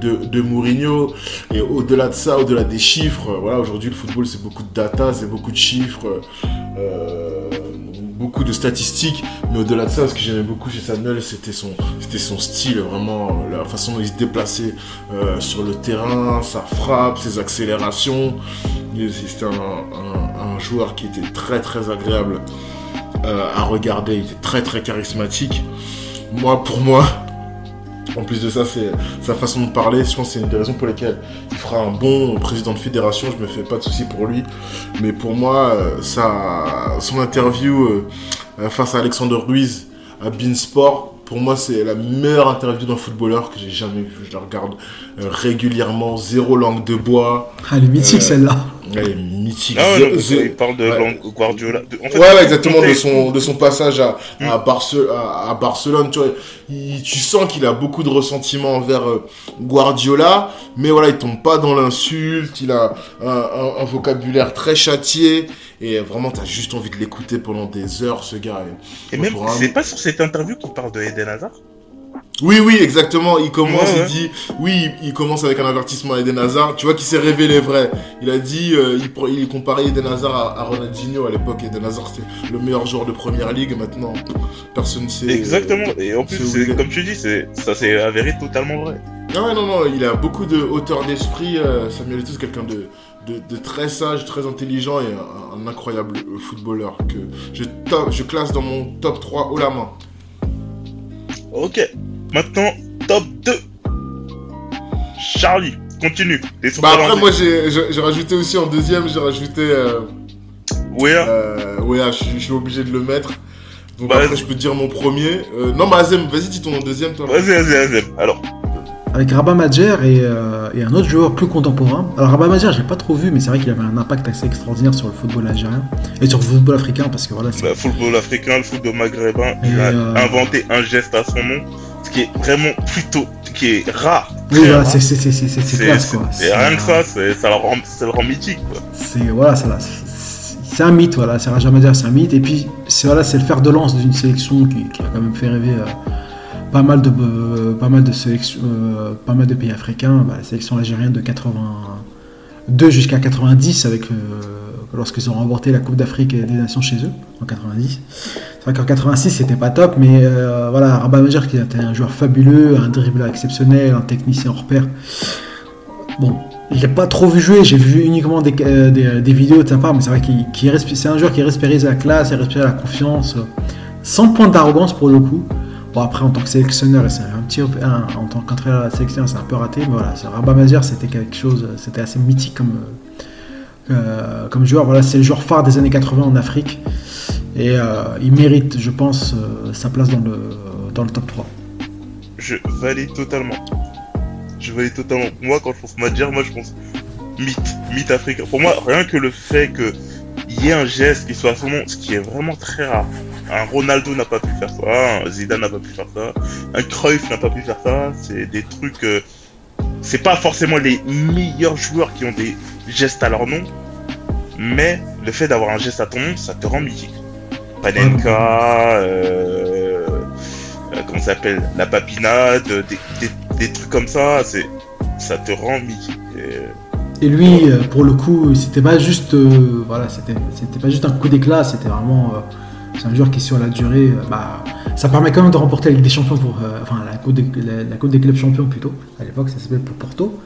Speaker 6: de, Mourinho. Et au-delà de ça, au-delà des chiffres, voilà, aujourd'hui le football c'est beaucoup de data, c'est beaucoup de chiffres, euh, beaucoup de statistiques. Mais au-delà de ça, ce que j'aimais beaucoup chez Samuel, c'était son, c'était son style, vraiment la façon dont il se déplaçait euh, sur le terrain, sa frappe, ses accélérations. C'était un, un- un joueur qui était très très agréable euh, à regarder, il était très très charismatique. Moi, pour moi, en plus de ça, c'est sa façon de parler. Je pense que c'est une des raisons pour lesquelles il fera un bon président de fédération. Je me fais pas de soucis pour lui. Mais pour moi, euh, son interview euh, face à Alexander Ruiz à Beansport, pour moi, c'est la meilleure interview d'un footballeur que j'ai jamais vu. Je la regarde euh, régulièrement, zéro langue de bois.
Speaker 7: Ah, elle est mythique
Speaker 6: Euh,
Speaker 7: celle-là.
Speaker 6: Elle est mythique.
Speaker 5: Ah ouais, non, il parle de
Speaker 6: ouais.
Speaker 5: Guardiola. de- en fait,
Speaker 6: Ouais, ouais, exactement, de son, de son passage à, à,
Speaker 5: Mm.
Speaker 6: Barce- à, à Barcelone, tu vois. Il- tu sens qu'il a beaucoup de ressentiment envers euh, Guardiola, mais voilà, il tombe pas dans l'insulte, il a un, un- un vocabulaire très châtié, et vraiment, t'as juste envie de l'écouter pendant des heures, ce gars.
Speaker 5: Et
Speaker 6: Moi,
Speaker 5: même,
Speaker 6: un-
Speaker 5: c'est pas sur cette interview qu'il parle de Eden Hazard?
Speaker 6: Oui, oui, exactement. Il commence,
Speaker 5: Ouais, ouais.
Speaker 6: il dit, oui, il commence avec un avertissement à Eden Hazard. Tu vois qu'il s'est révélé vrai. Il a dit, euh, il, il comparait Eden Hazard à, à Ronaldinho à l'époque. Eden Hazard, c'est le meilleur joueur de première ligue. Maintenant, personne ne sait.
Speaker 5: Exactement. Et en plus, comme tu dis, c'est ça s'est avéré totalement vrai.
Speaker 6: Ouais, non, non, il a beaucoup de hauteur d'esprit. euh, Samuel Eto'o, c'est quelqu'un de, de, de très sage, très intelligent et un, un incroyable euh, footballeur que je, top- je classe dans mon top 3 haut la main.
Speaker 5: Ok. Maintenant, top 2. Charlie, continue.
Speaker 6: Bah après, moi, j'ai rajouté aussi en deuxième, j'ai rajouté. Euh,
Speaker 5: Ouais, hein.
Speaker 6: Euh, ouais, je, suis- je obligé de le mettre. Donc
Speaker 5: Bah,
Speaker 6: après, je peux te dire mon premier. Euh, non, bah Azem, vas-y, dis ton deuxième, toi.
Speaker 5: Vas-y, vas-y, vas-y. Alors,
Speaker 7: Avec Rabat Madjer et, euh, et un autre joueur plus contemporain. Alors Rabat Madjer, j'ai pas trop vu, mais c'est vrai qu'il avait un impact assez extraordinaire sur le football algérien et sur le football africain parce que voilà, c'est
Speaker 5: bah, football africain, le football maghrébin, il a
Speaker 7: euh,
Speaker 5: inventé un geste à son nom, qui est vraiment plutôt, qui est rare.
Speaker 7: oui, voilà, c'est c'est c'est c'est c'est
Speaker 5: C'est-
Speaker 7: classe quoi.
Speaker 5: c'est- Et rien que ça, ça le rend, ça le rend mythique. Quoi.
Speaker 7: c'est voilà, ça, là, c'est- un mythe, voilà, c'est Raja Madjer, c'est un mythe. Et puis c'est voilà, c'est le fer de lance d'une sélection qui, qui a quand même fait rêver euh, pas mal de euh, pas mal de sélections, euh, pas mal de pays africains. Bah, la sélection algérienne de 82 jusqu'à 90 avec euh, lorsqu'ils ont remporté la Coupe d'Afrique des Nations chez eux en 90. C'est vrai qu'en 86 c'était pas top, mais euh, voilà, Rabat Majer qui était un joueur fabuleux, un dribbleur exceptionnel, un technicien hors pair. Bon, je l'ai pas trop vu jouer, j'ai vu uniquement des, euh, des vidéos de sa part, mais c'est vrai qu'il c'est un joueur qui respirait la classe, il respirait la confiance, euh, sans point d'arrogance pour le coup. Bon après en tant que sélectionneur, en tant qu'entraîneur à la sélection, c'est un peu raté, mais voilà, Rabat Majer c'était quelque chose, c'était assez mythique comme euh, comme joueur. Voilà, c'est le joueur phare des années 80 en Afrique et euh, il mérite, je pense, euh, sa place dans le dans le top 3.
Speaker 5: Je valide totalement. Je valide totalement. Moi, quand je pense Madjer, moi je pense mythe, mythe africain. Pour moi, rien que le fait que il y ait un geste qui soit son nom, ce qui est vraiment très rare. Un Ronaldo n'a pas pu faire ça, un Zidane n'a pas pu faire ça, un Cruyff n'a pas pu faire ça. C'est des trucs. c'est pas forcément les meilleurs joueurs qui ont des gestes à leur nom, mais le fait d'avoir un geste à ton nom, ça te rend mythique. Panenka, euh, euh, comment ça s'appelle, la papinade, des, des, des trucs comme ça, c'est, ça te rend mythique. Et,
Speaker 7: Et lui, euh, pour le coup, c'était pas juste, euh, voilà, c'était, c'était pas juste un coup d'éclat, c'était vraiment, c'est un joueur qui sur la durée, bah, ça permet quand même de remporter la Ligue des Champions pour, enfin la coupe, des, la, la Coupe des clubs champions plutôt. À l'époque, ça s'appelait pour Porto.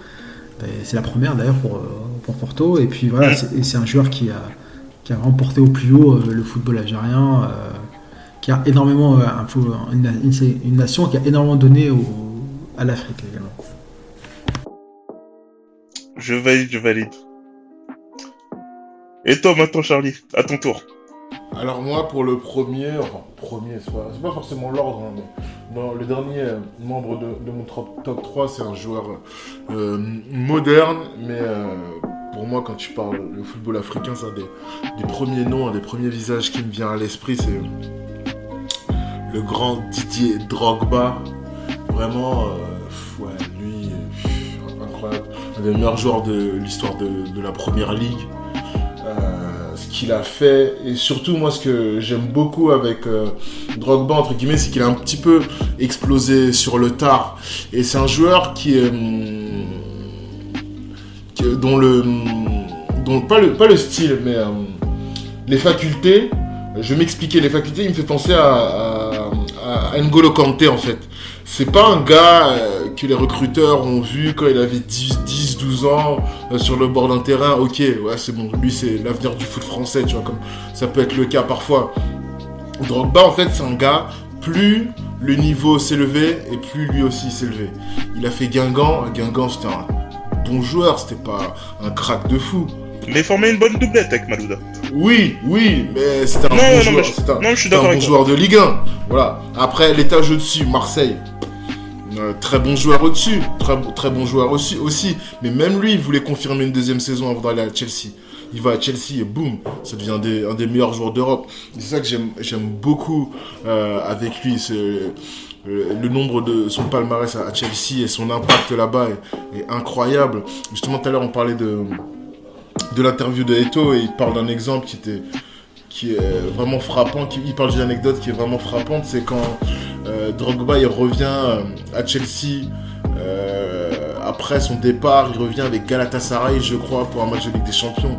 Speaker 7: C'est la première d'ailleurs pour, pour Porto. Et puis voilà, c'est, un joueur qui a, qui a remporté au plus haut euh, le football algérien, euh, qui a énormément, euh, un une, une- une nation qui a énormément donné au, à l'Afrique également.
Speaker 5: je valide, je valide. Et toi maintenant, Charlie, à ton tour.
Speaker 6: Alors moi, pour le premier, enfin premier, c'est pas, c'est pas forcément l'ordre, hein, mais le dernier euh, membre de, mon top, top 3, c'est un joueur euh, moderne, mais euh, pour moi, quand tu parles le football africain, c'est un des, premiers noms, un des premiers visages qui me vient à l'esprit, c'est le grand Didier Drogba. Vraiment, ouais, lui, incroyable. Un des meilleurs joueurs de l'histoire de la première ligue. Qu'il a fait. Et surtout moi ce que j'aime beaucoup avec euh, Drogba entre guillemets c'est qu'il a un petit peu explosé sur le tard. Et c'est un joueur qui est hum, dont le dont pas le pas le style mais euh, les facultés je vais m'expliquer les facultés il me fait penser à N'Golo Kanté en fait. C'est pas un gars euh, que les recruteurs ont vu quand il avait 10, 10 12 ans euh, sur le bord d'un terrain, ok, ouais, c'est bon, lui c'est l'avenir du foot français, tu vois, comme ça peut être le cas parfois. Drogba, en fait, c'est un gars, plus le niveau s'élevait et plus lui aussi s'élevait. Il a fait Guingamp, Guingamp c'était un bon joueur, c'était pas un crack de fou.
Speaker 5: Mais former une bonne doublette avec Malouda.
Speaker 6: Oui, oui, mais c'était un
Speaker 5: Non,
Speaker 6: bon
Speaker 5: non,
Speaker 6: joueur.
Speaker 5: mais je-
Speaker 6: c'était un,
Speaker 5: non, je suis
Speaker 6: c'était un bon joueur de Ligue 1. Voilà. Après, l'étage au-dessus, Marseille. Très bon joueur au-dessus, très, très bon joueur aussi, aussi. Mais même lui, il voulait confirmer une deuxième saison avant d'aller à Chelsea. Il va à Chelsea et boum, ça devient des- un des meilleurs joueurs d'Europe. C'est ça que j'aime beaucoup euh, avec lui. C'est euh, le nombre de son palmarès à Chelsea et son impact là-bas est, incroyable. Justement, tout à l'heure, on parlait de, de l'interview de Eto et il parle d'un exemple qui était qui est vraiment frappant, qui, il parle d'une anecdote qui est vraiment frappante, c'est quand Drogba il revient euh, à Chelsea euh, après son départ, il revient avec Galatasaray, je crois, pour un match de Ligue des Champions.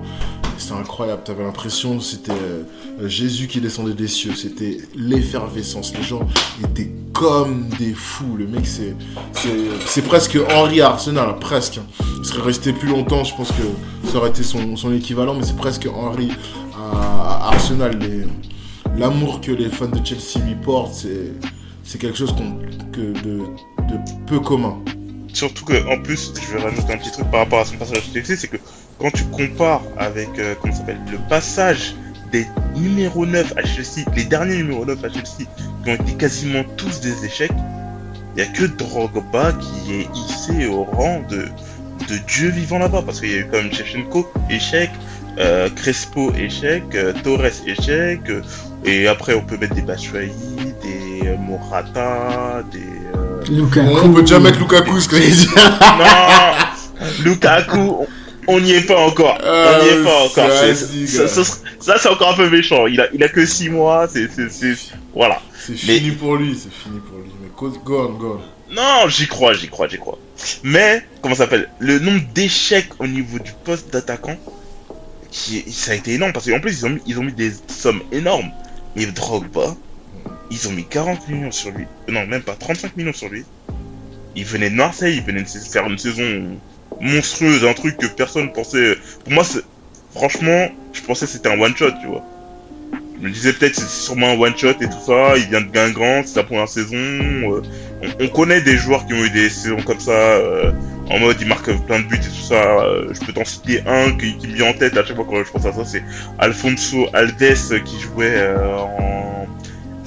Speaker 6: C'était incroyable, t'avais l'impression c'était euh, Jésus qui descendait des cieux, c'était l'effervescence, les gens étaient comme des fous, le mec c'est c'est- presque Henri à Arsenal, hein, presque. Il serait resté plus longtemps, je pense que ça aurait été son, son équivalent, mais c'est presque Henri à, à Arsenal. L'amour que les fans de Chelsea lui portent, c'est c'est quelque chose que de, peu commun.
Speaker 5: Surtout que, en plus, je vais rajouter un petit truc par rapport à son passage Chelsea, c'est que quand tu compares avec, euh, comment s'appelle, le passage des numéros 9 à Chelsea, les derniers numéros 9 à Chelsea, qui ont été quasiment tous des échecs, il n'y a que Drogba qui est hissé au rang de, de Dieu vivant là-bas, parce qu'il y a eu quand même Shevchenko, échec, euh, Crespo, échec, euh, Torres, échec, et après on peut mettre des Batshuayi, des Morata, des... euh,
Speaker 7: Lukaku.
Speaker 6: On peut déjà mettre Lukaku, ce que je dire.
Speaker 5: non Lukaku, on- n'y est pas encore.
Speaker 6: Ah,
Speaker 5: on n'y est pas encore. ça,
Speaker 6: gars.
Speaker 5: ça, ça, c'est encore un peu méchant. Il a, il a que 6 mois. C'est, voilà.
Speaker 6: C'est
Speaker 5: Mais-
Speaker 6: fini pour lui, c'est fini pour lui. Mais go go on, go on.
Speaker 5: Non, j'y crois, j'y crois, j'y crois. Mais, comment ça s'appelle? Le nombre d'échecs au niveau du poste d'attaquant qui, ça a été énorme parce qu'en plus ils ont mis, ils ont mis des sommes énormes. Mais Drogba, ils ont mis 40 millions sur lui. Non, même pas 35 millions sur lui. Il venait de Marseille, il venait de faire une saison monstrueuse, un truc que personne pensait. Pour moi, franchement, je pensais que c'était un one shot, tu vois. Je me disais peut-être c'est sûrement un one shot et tout ça. Il vient de Guingamp, c'est sa première saison. euh, on, on connaît des joueurs qui ont eu des saisons comme ça, euh, en mode ils marquent plein de buts et tout ça. euh, je peux t'en citer un qui, me vient en tête à chaque fois quand je pense à ça, c'est Alfonso Aldes euh, qui jouait euh, en,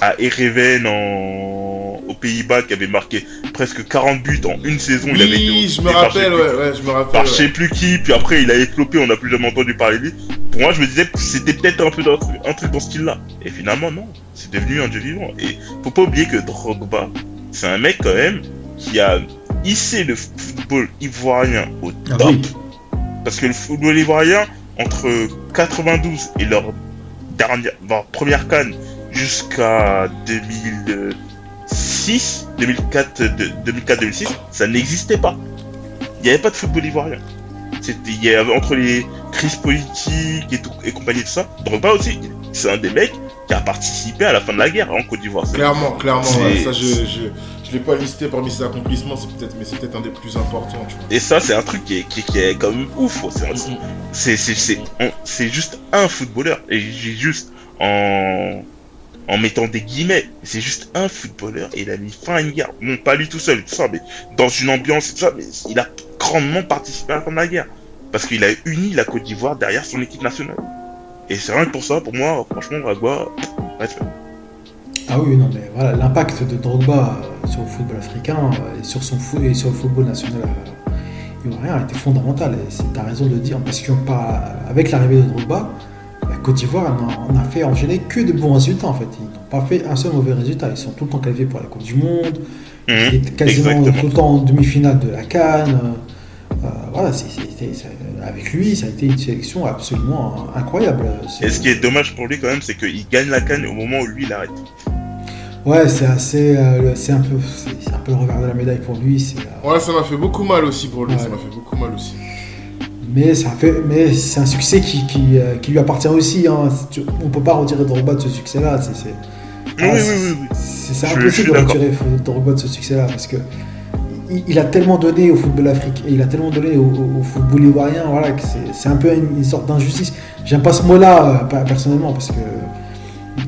Speaker 5: à Ereven en, aux Pays-Bas, qui avait marqué presque 40 buts en une saison. il avait été
Speaker 6: Oui, je me
Speaker 5: je
Speaker 6: rappelle, ouais, ouais, je me rappelle.
Speaker 5: par je
Speaker 6: ouais.
Speaker 5: sais plus qui, puis après il a éclopé, on n'a plus jamais entendu parler de lui. Pour moi, je me disais que c'était peut-être un peu dans, un truc dans ce style-là. Et finalement, non, c'est devenu un dieu vivant. Et faut pas oublier que Drogba, c'est un mec quand même qui a hissé le football ivoirien au
Speaker 7: Ah
Speaker 5: top.
Speaker 7: oui.
Speaker 5: Parce que le football ivoirien, entre 92 et leur dernière, leur première canne jusqu'à 2006, 2004, de- 2004-2006, ça n'existait pas. Il n'y avait pas de football ivoirien. C'était, il y avait entre les crises politiques et tout, et compagnie de ça. Drogba aussi, c'est un des mecs qui a participé à la fin de la guerre en Côte d'Ivoire.
Speaker 6: Clairement, clairement, ouais, ça je, je, je l'ai pas listé parmi ses accomplissements, c'est peut-être, mais c'est peut-être un des plus importants, tu vois.
Speaker 5: Et ça, c'est un truc qui est, qui, qui est quand même ouf. C'est un- c'est c'est c'est on- c'est juste un footballeur et j'ai juste en en mettant des guillemets c'est juste un footballeur et il a mis fin à une guerre bon pas lui tout seul tout ça mais dans une ambiance tout ça mais il a grandement participé à la fin de la guerre parce qu'il a uni la Côte d'Ivoire derrière son équipe nationale et c'est rien que pour ça pour moi franchement Ragua respect.
Speaker 7: Ah oui, non, mais voilà, l'impact de Drogba euh, sur le football africain euh, et sur, son fo- et sur le football national euh, ivoirien a été fondamental. Et t'as raison de le dire, parce qu'avec l'arrivée de Drogba, la Côte d'Ivoire on a, on a fait enchaîner que de bons résultats en fait. Ils n'ont pas fait un seul mauvais résultat. Ils sont tout le temps qualifiés pour la Coupe du Monde,
Speaker 5: Mhm,
Speaker 7: ils étaient quasiment
Speaker 5: exactement.
Speaker 7: tout le temps en demi-finale de la Cannes. Euh, voilà, avec lui, ça a été une sélection absolument incroyable.
Speaker 5: Et ce qui est dommage pour lui quand même c'est qu'il gagne la canne au moment où lui il arrête
Speaker 7: Ouais, c'est assez, euh, c'est un peu, c'est un peu le revers de la médaille pour lui. Euh,
Speaker 6: Ouais, ça m'a fait beaucoup mal aussi pour lui,
Speaker 7: Ouais.
Speaker 6: ça m'a fait beaucoup mal aussi.
Speaker 7: Mais ça fait, mais c'est un succès qui, qui, euh, qui lui appartient aussi. Hein. On peut pas retirer Drogba de ce succès-là. C'est, ah,
Speaker 5: oui
Speaker 7: impossible de retirer Drogba de ce succès-là parce que il, il a tellement donné au football africain, et il a tellement donné au, au- au football ivoirien, voilà, que c'est, un peu une, une sorte d'injustice. J'aime pas ce mot-là euh, personnellement parce que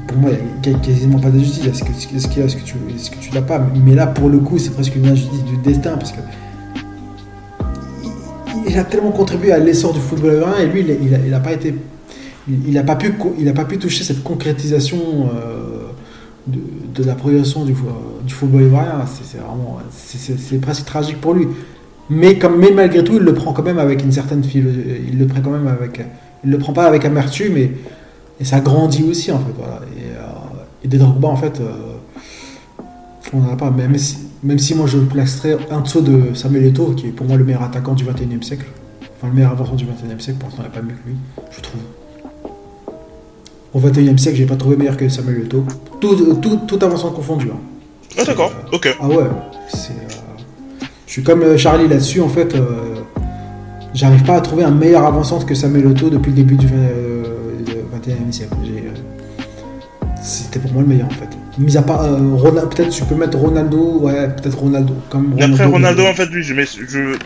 Speaker 7: pour moi, il n'y a quasiment pas d'injustice. Est-ce que, y a ce que tu, que tu l'as pas? Mais là, pour le coup, c'est presque une injustice du destin parce que il, a tellement contribué à l'essor du football ivoirien et lui, il, a- il a, il a pas été, il, il a pas pu, il a pas pu toucher cette concrétisation euh, de, la progression du, fo- du football ivoirien. C'est, vraiment, c'est, presque tragique pour lui. Mais comme, mais malgré tout, il le prend quand même avec une certaine. Il le prend quand même avec, il le prend pas avec amertume et, et ça grandit aussi en fait. Voilà. Et, euh, et des Drogba en fait, euh, on n'en a pas. Même même si moi je le placerais en dessous de Samuel Eto'o, qui est pour moi le meilleur attaquant du 21e siècle. Enfin le meilleur avancement du 21e siècle, pourtant il n'y a pas mieux que lui, je trouve. Au 21e siècle, j'ai pas trouvé meilleur que Samuel Eto'o. Tout, tout, tout avancement confondu. hein.
Speaker 5: ah d'accord
Speaker 7: Euh,
Speaker 5: ok
Speaker 7: ah ouais, c'est. euh, Je suis comme euh, Charlie là-dessus, en fait. euh, J'arrive pas à trouver un meilleur avançante que Samuel Eto'o depuis le début du euh, du 21e siècle. Euh, C'était pour moi le meilleur en fait. Mis à part euh, Ronaldo, peut-être tu peux mettre Ronaldo, ouais, peut-être Ronaldo. Comme
Speaker 5: Et après Ronaldo,
Speaker 7: mais-
Speaker 5: en fait, lui, je mets, je,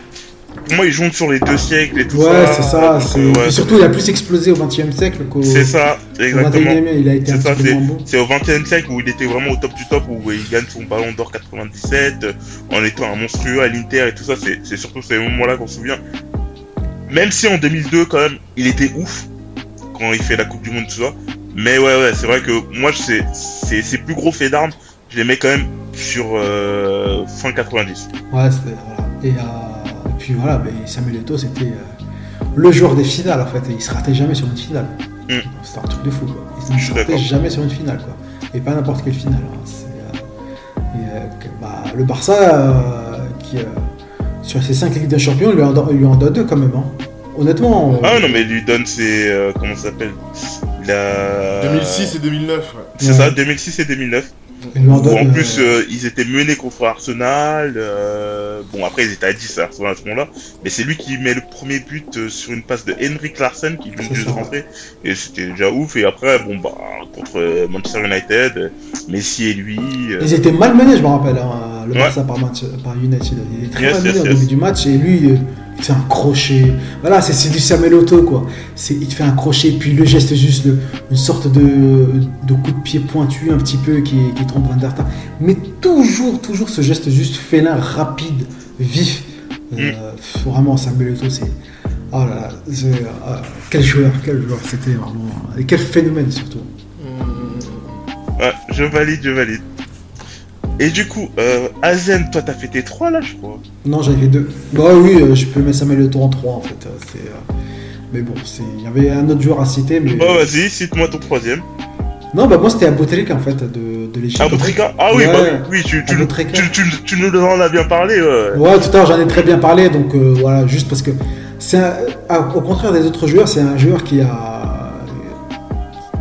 Speaker 5: pour moi, il joue sur les deux siècles et tout
Speaker 7: Ouais,
Speaker 5: ça.
Speaker 7: c'est ça. c'est-
Speaker 5: euh, ouais,
Speaker 7: et surtout, il a plus explosé au 20e siècle qu'au
Speaker 5: c'est ça,
Speaker 7: au
Speaker 5: exactement.
Speaker 7: 21e. Il a été un
Speaker 5: C'est ça, au 21 siècle où il était vraiment au top du top, où il gagne son ballon d'or 97, euh, en étant un monstrueux à l'Inter et tout ça. C'est c'est surtout ces moments-là qu'on se souvient. Même si en 2002, quand même, il était ouf quand il fait la Coupe du Monde, tout ça. Mais ouais, ouais, c'est vrai que moi, c'est ses plus gros faits d'armes, je les mets quand même sur euh, fin 90.
Speaker 7: Ouais, c'était. Voilà. Et, euh, et puis voilà, Samuel Eto'o, c'était euh, le joueur des finales en fait. Et il se ratait jamais sur une finale.
Speaker 5: Mm.
Speaker 7: C'était un truc de fou quoi. Il ne se ratait jamais sur une finale quoi. Et pas n'importe quelle finale. hein. Euh, et, bah, le Barça, qui, sur ses 5 Ligues des Champions, il lui en, donne deux quand même. hein. Honnêtement.
Speaker 5: Ah non, mais il lui donne ses. comment ça s'appelle? La...
Speaker 6: 2006 et 2009, ouais.
Speaker 5: C'est
Speaker 7: Ouais.
Speaker 5: ça, 2006 et 2009.
Speaker 7: Et lui en
Speaker 5: Où
Speaker 7: donne,
Speaker 5: en plus, euh, ils étaient menés contre Arsenal. euh, Bon, après, ils étaient à 10 à Arsenal à ce moment-là. Mais c'est lui qui met le premier but euh, sur une passe de Henrik Larsen qui vient juste rentrer. Et c'était déjà ouf. Et après, bon, bah, contre Manchester United, Messi et lui. euh,
Speaker 7: Ils étaient mal menés, je me rappelle, hein, le
Speaker 5: Ouais.
Speaker 7: Barça par, match, par United. Il est très
Speaker 5: Yes,
Speaker 7: mal mené
Speaker 5: yes,
Speaker 7: au
Speaker 5: yes.
Speaker 7: début du match et lui, euh, te fait un crochet. Voilà, c'est du Samuel Auto, quoi. Il te fait un crochet, puis le geste juste, le- une sorte de, de coup de pied pointu un petit peu qui, qui trompe Van der. Mais toujours, toujours ce geste juste félin, rapide, vif. Euh, pff, Vraiment, Samuel Auto, c'est. Oh là là, ah, quel joueur, quel joueur, c'était vraiment. Et quel phénomène surtout.
Speaker 5: Ouais, je valide, je valide. Et du coup, euh, Azen, toi, t'as fait tes 3 là, je crois.
Speaker 7: Non, j'avais fait deux. Bah oui, euh, je peux mettre Samuel Eto'o en 3 en fait. euh, euh, Mais bon, il y avait un autre joueur à citer, mais.
Speaker 5: Bah, vas-y, cite-moi ton troisième.
Speaker 7: Non, bah moi c'était Aboutrika en fait, de, de l'Égypte.
Speaker 5: Ah, Ah oui,
Speaker 7: Ouais.
Speaker 5: bah oui, tu, tu, tu, tu, tu nous en as bien parlé, ouais.
Speaker 7: Ouais, tout à l'heure j'en ai très bien parlé, donc euh, voilà, juste parce que c'est ah, au contraire des autres joueurs, c'est un joueur qui a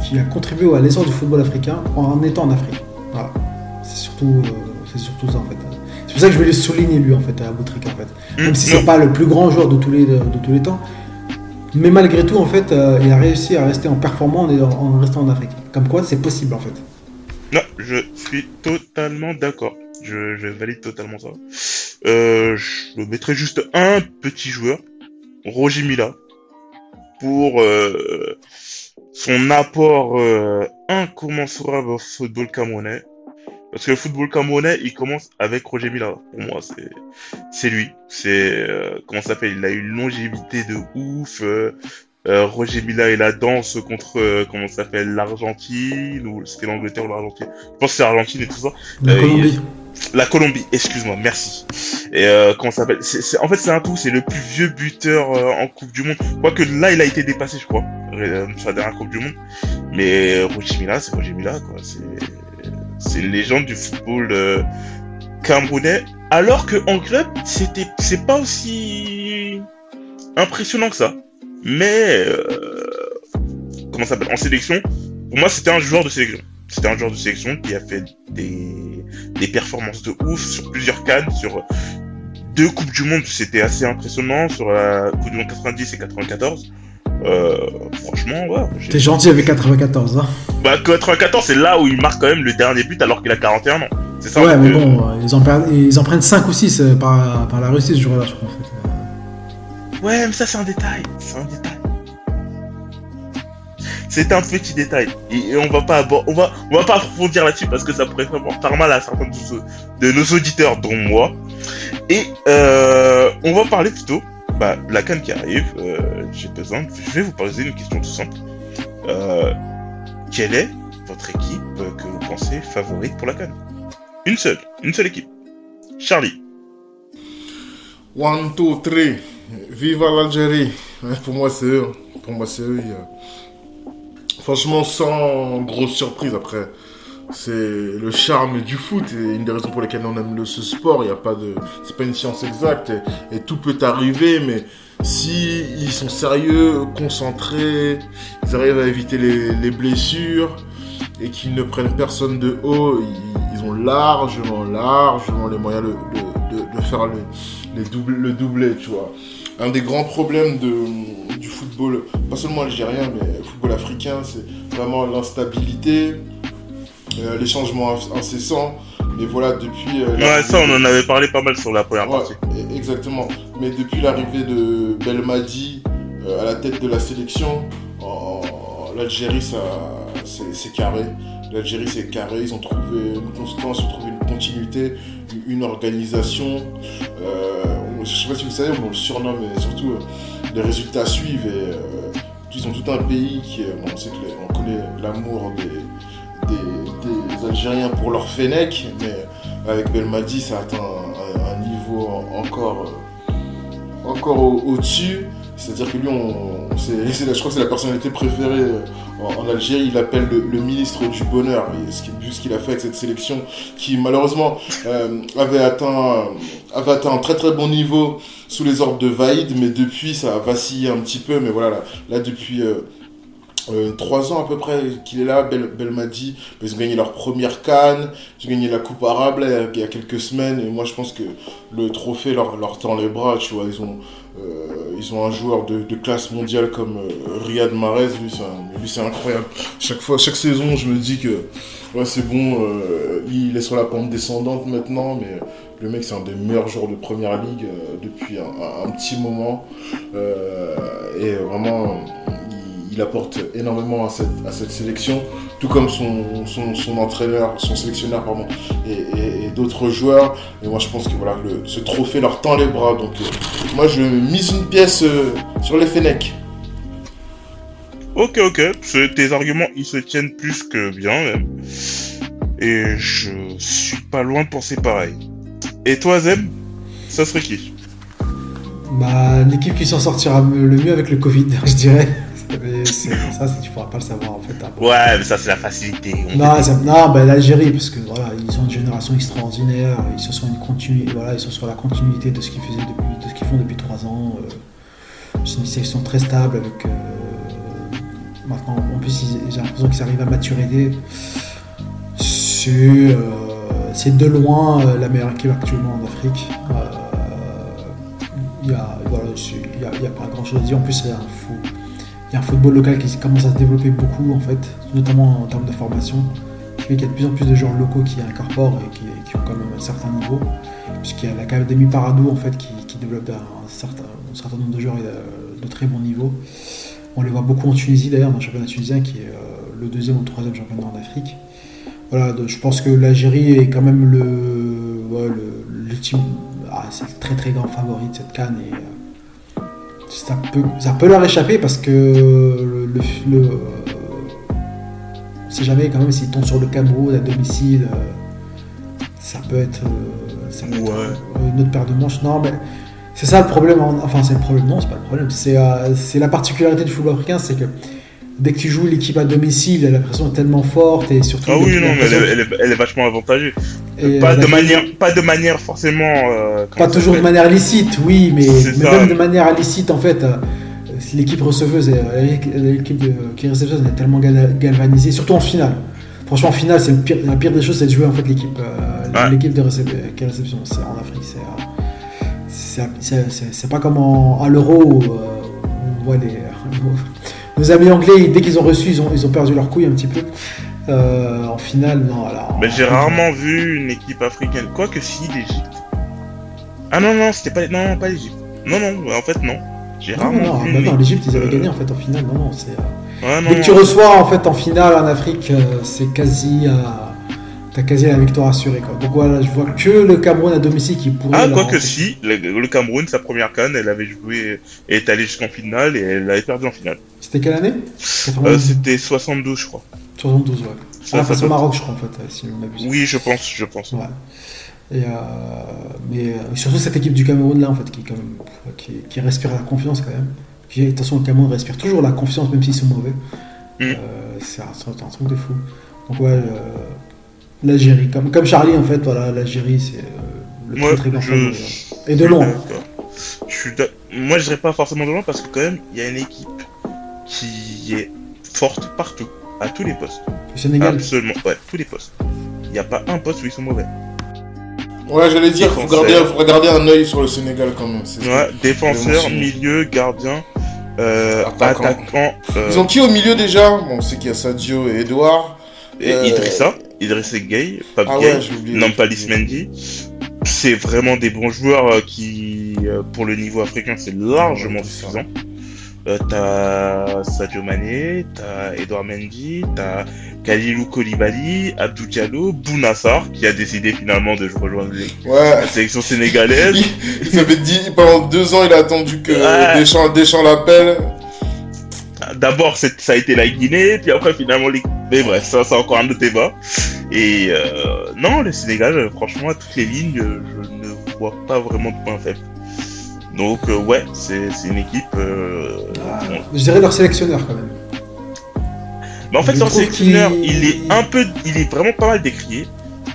Speaker 7: qui a contribué à l'essor du football africain en étant en Afrique. Voilà. C'est surtout euh, c'est surtout ça en fait. C'est pour ça que je vais le souligner lui en fait, à Aboutrika en fait. Même
Speaker 5: Hum,
Speaker 7: si c'est pas le plus grand joueur de tous les de, tous les temps, mais malgré tout en fait, euh, il a réussi à rester en performant en, en restant en Afrique. Comme quoi, c'est possible en fait.
Speaker 5: Non, je suis totalement d'accord. Je, je valide totalement ça. Euh, je mettrai juste un petit joueur, Roger Mila, pour euh, son apport euh, incommensurable au football camerounais. Parce que le football camerounais, il commence avec Roger Mila. Pour moi, c'est c'est lui. C'est euh, comment ça s'appelle? Il a une longévité de ouf. euh, euh, Roger Mila et la danse contre euh, comment ça s'appelle? l'Argentine ou c'était l'Angleterre ou l'Argentine? Je pense que c'est l'Argentine et tout ça.
Speaker 7: La
Speaker 5: Euh,
Speaker 7: Colombie.
Speaker 5: La Colombie, excuse-moi, merci. Et euh, comment ça s'appelle? C'est, c'est- En fait, c'est un tout. C'est le plus vieux buteur euh, en Coupe du Monde. Quoique là, il a été dépassé, je crois, euh, la dernière Coupe du Monde. Mais Roger Mila, c'est Roger Mila, quoi. C'est, c'est une légende du football euh, camerounais. Alors que en club, c'était, c'est pas aussi impressionnant que ça. Mais euh, comment ça s'appelle? En sélection, pour moi, c'était un joueur de sélection. C'était un joueur de sélection qui a fait des, des performances de ouf sur plusieurs cannes, sur deux Coupes du Monde, c'était assez impressionnant, sur la Coupe du Monde 90 et 94. Euh, franchement, ouais.
Speaker 7: T'es gentil avec 94, hein.
Speaker 5: Bah, 94, c'est là où il marque quand même le dernier but alors qu'il a 41 ans. C'est ça
Speaker 7: Ouais, mais
Speaker 5: euh,
Speaker 7: bon, euh, ils en, perdent- ils en prennent 5 ou 6 par, par la Russie ce jour-là, je crois. En fait.
Speaker 5: Ouais, mais ça, c'est un détail. C'est un détail. C'est un petit détail. Et, on va pas on va, on va pas approfondir là-dessus parce que ça pourrait faire faire mal à certains de, de nos auditeurs, dont moi. Et, euh, on va parler plutôt, bah, la canne qui arrive, euh, j'ai besoin, je vais vous poser une question tout simple. Euh, quelle est votre équipe que vous pensez favorite pour la canne? Une seule, une seule équipe. Charlie.
Speaker 6: One, two, three. Viva l'Algérie. Pour moi, c'est eux. Pour moi, c'est eux. Franchement, sans grosse surprise après. C'est le charme du foot et une des raisons pour lesquelles on aime ce sport. Il y a pas de, c'est pas une science exacte et, tout peut arriver, mais si ils sont sérieux, concentrés, ils arrivent à éviter les, les blessures et qu'ils ne prennent personne de haut, ils, ont largement, largement les moyens de, faire le, double, le doublé, tu vois. Un des grands problèmes du football, pas seulement algérien, mais football africain, c'est vraiment l'instabilité, euh, les changements incessants. Mais voilà, depuis. euh,
Speaker 5: Ouais, ça, on en avait parlé pas mal sur la première
Speaker 6: Ouais,
Speaker 5: partie.
Speaker 6: e- exactement. Mais depuis l'arrivée de Belmadi euh, à la tête de la sélection, l'Algérie, ça, c'est carré. L'Algérie, c'est carré. Ils ont trouvé une constance, ils ont trouvé une continuité, une, une organisation. Euh, on- je sais pas si vous savez, on le surnomme, mais surtout, les résultats suivent. Et, ils ont tout un pays qui est. bon, on sait que les- on connaît l'amour des, des, Algériens pour leur Fennec, mais avec Belmadi, ça atteint un, niveau en- encore, encore au- au-dessus. C'est-à-dire que lui, on, c'est la- je crois que c'est la personnalité préférée euh, en, Algérie. Il l'appelle le, ministre du bonheur. Ce vu qu'il a fait avec cette sélection, qui malheureusement euh, avait, atteint, un très très bon niveau sous les ordres de Vaïd, mais depuis ça a vacillé un petit peu. Mais voilà, là, depuis, euh, trois ans à peu près qu'il est là, Bel Belmadi. Ils ont gagné leur première canne, ils ont gagné la Coupe Arabe il y a quelques semaines. Et moi, je pense que le trophée leur, leur tend les bras. Tu vois, ils ont, euh, ils ont un joueur de, classe mondiale comme euh, Riyad Mahrez. Lui, c'est incroyable. Chaque fois, chaque saison, je me dis que ouais, c'est bon. euh, il est sur la pente descendante maintenant, mais le mec, c'est un des meilleurs joueurs de première ligue euh, depuis un, petit moment. Euh, et vraiment, il, apporte énormément à cette, à cette sélection, tout comme son, son, son entraîneur, son sélectionneur, pardon, et, et- et d'autres joueurs. Et moi, je pense que voilà, le- ce trophée leur tend les bras. Donc, euh, moi, je mise une pièce euh, sur les Fennecs.
Speaker 5: Ok, ok. Ce- Tes arguments, ils se tiennent plus que bien, même. Et je suis pas loin de penser pareil. Et toi, Zeb Ça serait qui?
Speaker 7: Bah, l'équipe qui s'en sortira le mieux avec le Covid, je dirais. Mais c'est- ça, c'est- tu pourras pas le savoir en fait.
Speaker 5: Ouais, mais ça, c'est la facilité. On-
Speaker 7: Non, ça- non bah, l'Algérie, parce que voilà, ils ont une génération extraordinaire, ils sont sur une continu, voilà, ils sont sur la continuité de ce qu'ils faisaient depuis, de ce qu'ils font depuis trois ans. euh, c'est une sélection très stable avec. euh, maintenant, en plus, ils- j'ai l'impression qu'ils arrivent à maturité. C'est, euh, c'est de loin euh, la meilleure équipe actuellement en Afrique. Il y a, voilà, c'est- a, pas grand chose à dire. En plus, a un fou. Il y a un football local qui commence à se développer beaucoup en fait, notamment en termes de formation, qu'il y a de plus en plus de joueurs locaux qui incorporent et qui, ont quand même un certain niveau, puisqu'il y a l'Académie Paradou en fait qui, développe un, certain, nombre de joueurs euh, de très bon niveau. On les voit beaucoup en Tunisie d'ailleurs, dans le championnat tunisien qui est euh, le deuxième ou le troisième championnat en Afrique. Voilà, je pense que l'Algérie est quand même le, ah, très très grand favori de cette canne euh, ça peut, ça peut leur échapper parce que le, le, le- euh, on sait jamais quand même s'ils tombent sur le Cameroun à domicile, euh, ça peut être, euh, ça peut être,
Speaker 5: Ouais.
Speaker 7: une autre paire de manches. Non, mais c'est ça le problème. en- Enfin, c'est le problème. Non, c'est pas le problème. C'est euh, c'est la particularité du football africain, c'est que dès que tu joues l'équipe à domicile, la pression est tellement forte et surtout.
Speaker 5: Ah oui, non, mais elle, est- elle est, elle est vachement avantagée.
Speaker 7: et,
Speaker 5: pas, de manière, pas de manière forcément. euh,
Speaker 7: Pas toujours de manière licite, oui, mais, même de manière illicite, en fait, euh, l'équipe receveuse, et, l'équipe de- qui est est tellement gal- galvanisée, surtout en finale. Franchement, en finale, c'est pire, la pire des choses, c'est de jouer en fait l'équipe, euh,
Speaker 5: Ouais.
Speaker 7: l'équipe de récep- qui est réception. C'est en Afrique, c'est, euh, c'est, c'est- pas comme en- à l'Euro où, on voit les, nos amis anglais dès qu'ils ont reçu, ils ont, ils ont perdu leur couille un petit peu. Euh, en finale, non. Alors,
Speaker 5: Mais j'ai rarement vu une équipe africaine. Quoique si, l'Égypte. Ah non, non, c'était pas. Non, non, pas l'Égypte. Non, non, en fait, non. J'ai
Speaker 7: Non,
Speaker 5: rarement
Speaker 7: non,
Speaker 5: vu.
Speaker 7: bah
Speaker 5: une
Speaker 7: non, l'Égypte, ils avaient
Speaker 5: équipe,
Speaker 7: gagné en fait en finale. Non, non, c'est. euh,
Speaker 5: euh, Ouais, non,
Speaker 7: Dès que tu
Speaker 5: non.
Speaker 7: reçois en fait en finale en Afrique, euh, c'est quasi, euh, t'as quasi la victoire assurée quoi. Donc voilà, je vois que le Cameroun à domicile qui pourrait.
Speaker 5: Ah, quoique si, le, le Cameroun, sa première canne, elle avait joué et est allée jusqu'en finale et elle avait perdu en finale.
Speaker 7: C'était quelle année?
Speaker 5: Euh,
Speaker 7: 92,
Speaker 5: c'était 72, je crois.
Speaker 7: 72, ouais.
Speaker 5: Ça,
Speaker 7: Ah,
Speaker 5: ça
Speaker 7: face au Maroc, je crois en fait, si on m'abuse.
Speaker 5: Oui, je pense, je pense.
Speaker 7: Ouais. Et euh, mais euh, surtout cette équipe du Cameroun là en fait qui quand même qui, qui respire la confiance quand même. Puis attention, le Cameroun respire toujours la confiance même s'ils sont mauvais.
Speaker 5: Mm.
Speaker 7: Euh, c'est un, truc de fou. Donc ouais, euh, l'Algérie, comme, comme Charlie en fait, voilà, l'Algérie c'est euh, le
Speaker 5: Moi,
Speaker 7: très très grand
Speaker 5: je-.
Speaker 7: Et de loin.
Speaker 5: Je suis Moi, je dirais pas forcément de loin parce que quand même, il y a une équipe qui est forte partout, à tous les postes.
Speaker 7: Le Sénégal.
Speaker 5: Absolument, ouais, tous les postes. Il n'y a pas un poste où ils sont mauvais.
Speaker 6: Ouais, j'allais dire, faut garder, faut regarder un œil sur le Sénégal quand même. c'est-
Speaker 5: Ouais, défenseur, milieu, gardien, euh,
Speaker 6: Attaquant.
Speaker 5: attaquant, euh,
Speaker 6: Ils ont qui au milieu déjà? Bon, on sait qu'il y a Sadio et Edouard.
Speaker 5: et
Speaker 6: euh,
Speaker 5: Idrissa, Idrissa Gay, Pape
Speaker 6: Ah
Speaker 5: Gay,
Speaker 6: ouais.
Speaker 5: Nampalis Mendy. C'est vraiment des bons joueurs euh, qui, euh, pour le niveau africain, c'est largement suffisant. Euh, t'as Sadio Mané, t'as Edouard Mendy, t'as Kalilou Koulibaly, Abdou Diallo, Bounassar, qui a décidé finalement de rejoindre les-
Speaker 6: Ouais.
Speaker 5: la sélection sénégalaise.
Speaker 6: Il, ça fait dix, pendant deux ans, il a attendu que
Speaker 5: Ouais.
Speaker 6: Deschamps, Deschamps l'appelle.
Speaker 5: D'abord, ça a été la Guinée, puis après, finalement, les... Mais bref, ça, c'est encore un autre débat. Et euh, non, le Sénégal, euh, franchement, à toutes les lignes, euh, je ne vois pas vraiment de point faible. Donc, euh, ouais, c'est une équipe... euh,
Speaker 7: Ah,
Speaker 5: bon.
Speaker 7: Je dirais leur sélectionneur quand même.
Speaker 5: Mais en fait,
Speaker 7: trouve
Speaker 5: sélectionneur, il est un peu... Il est vraiment pas mal décrié.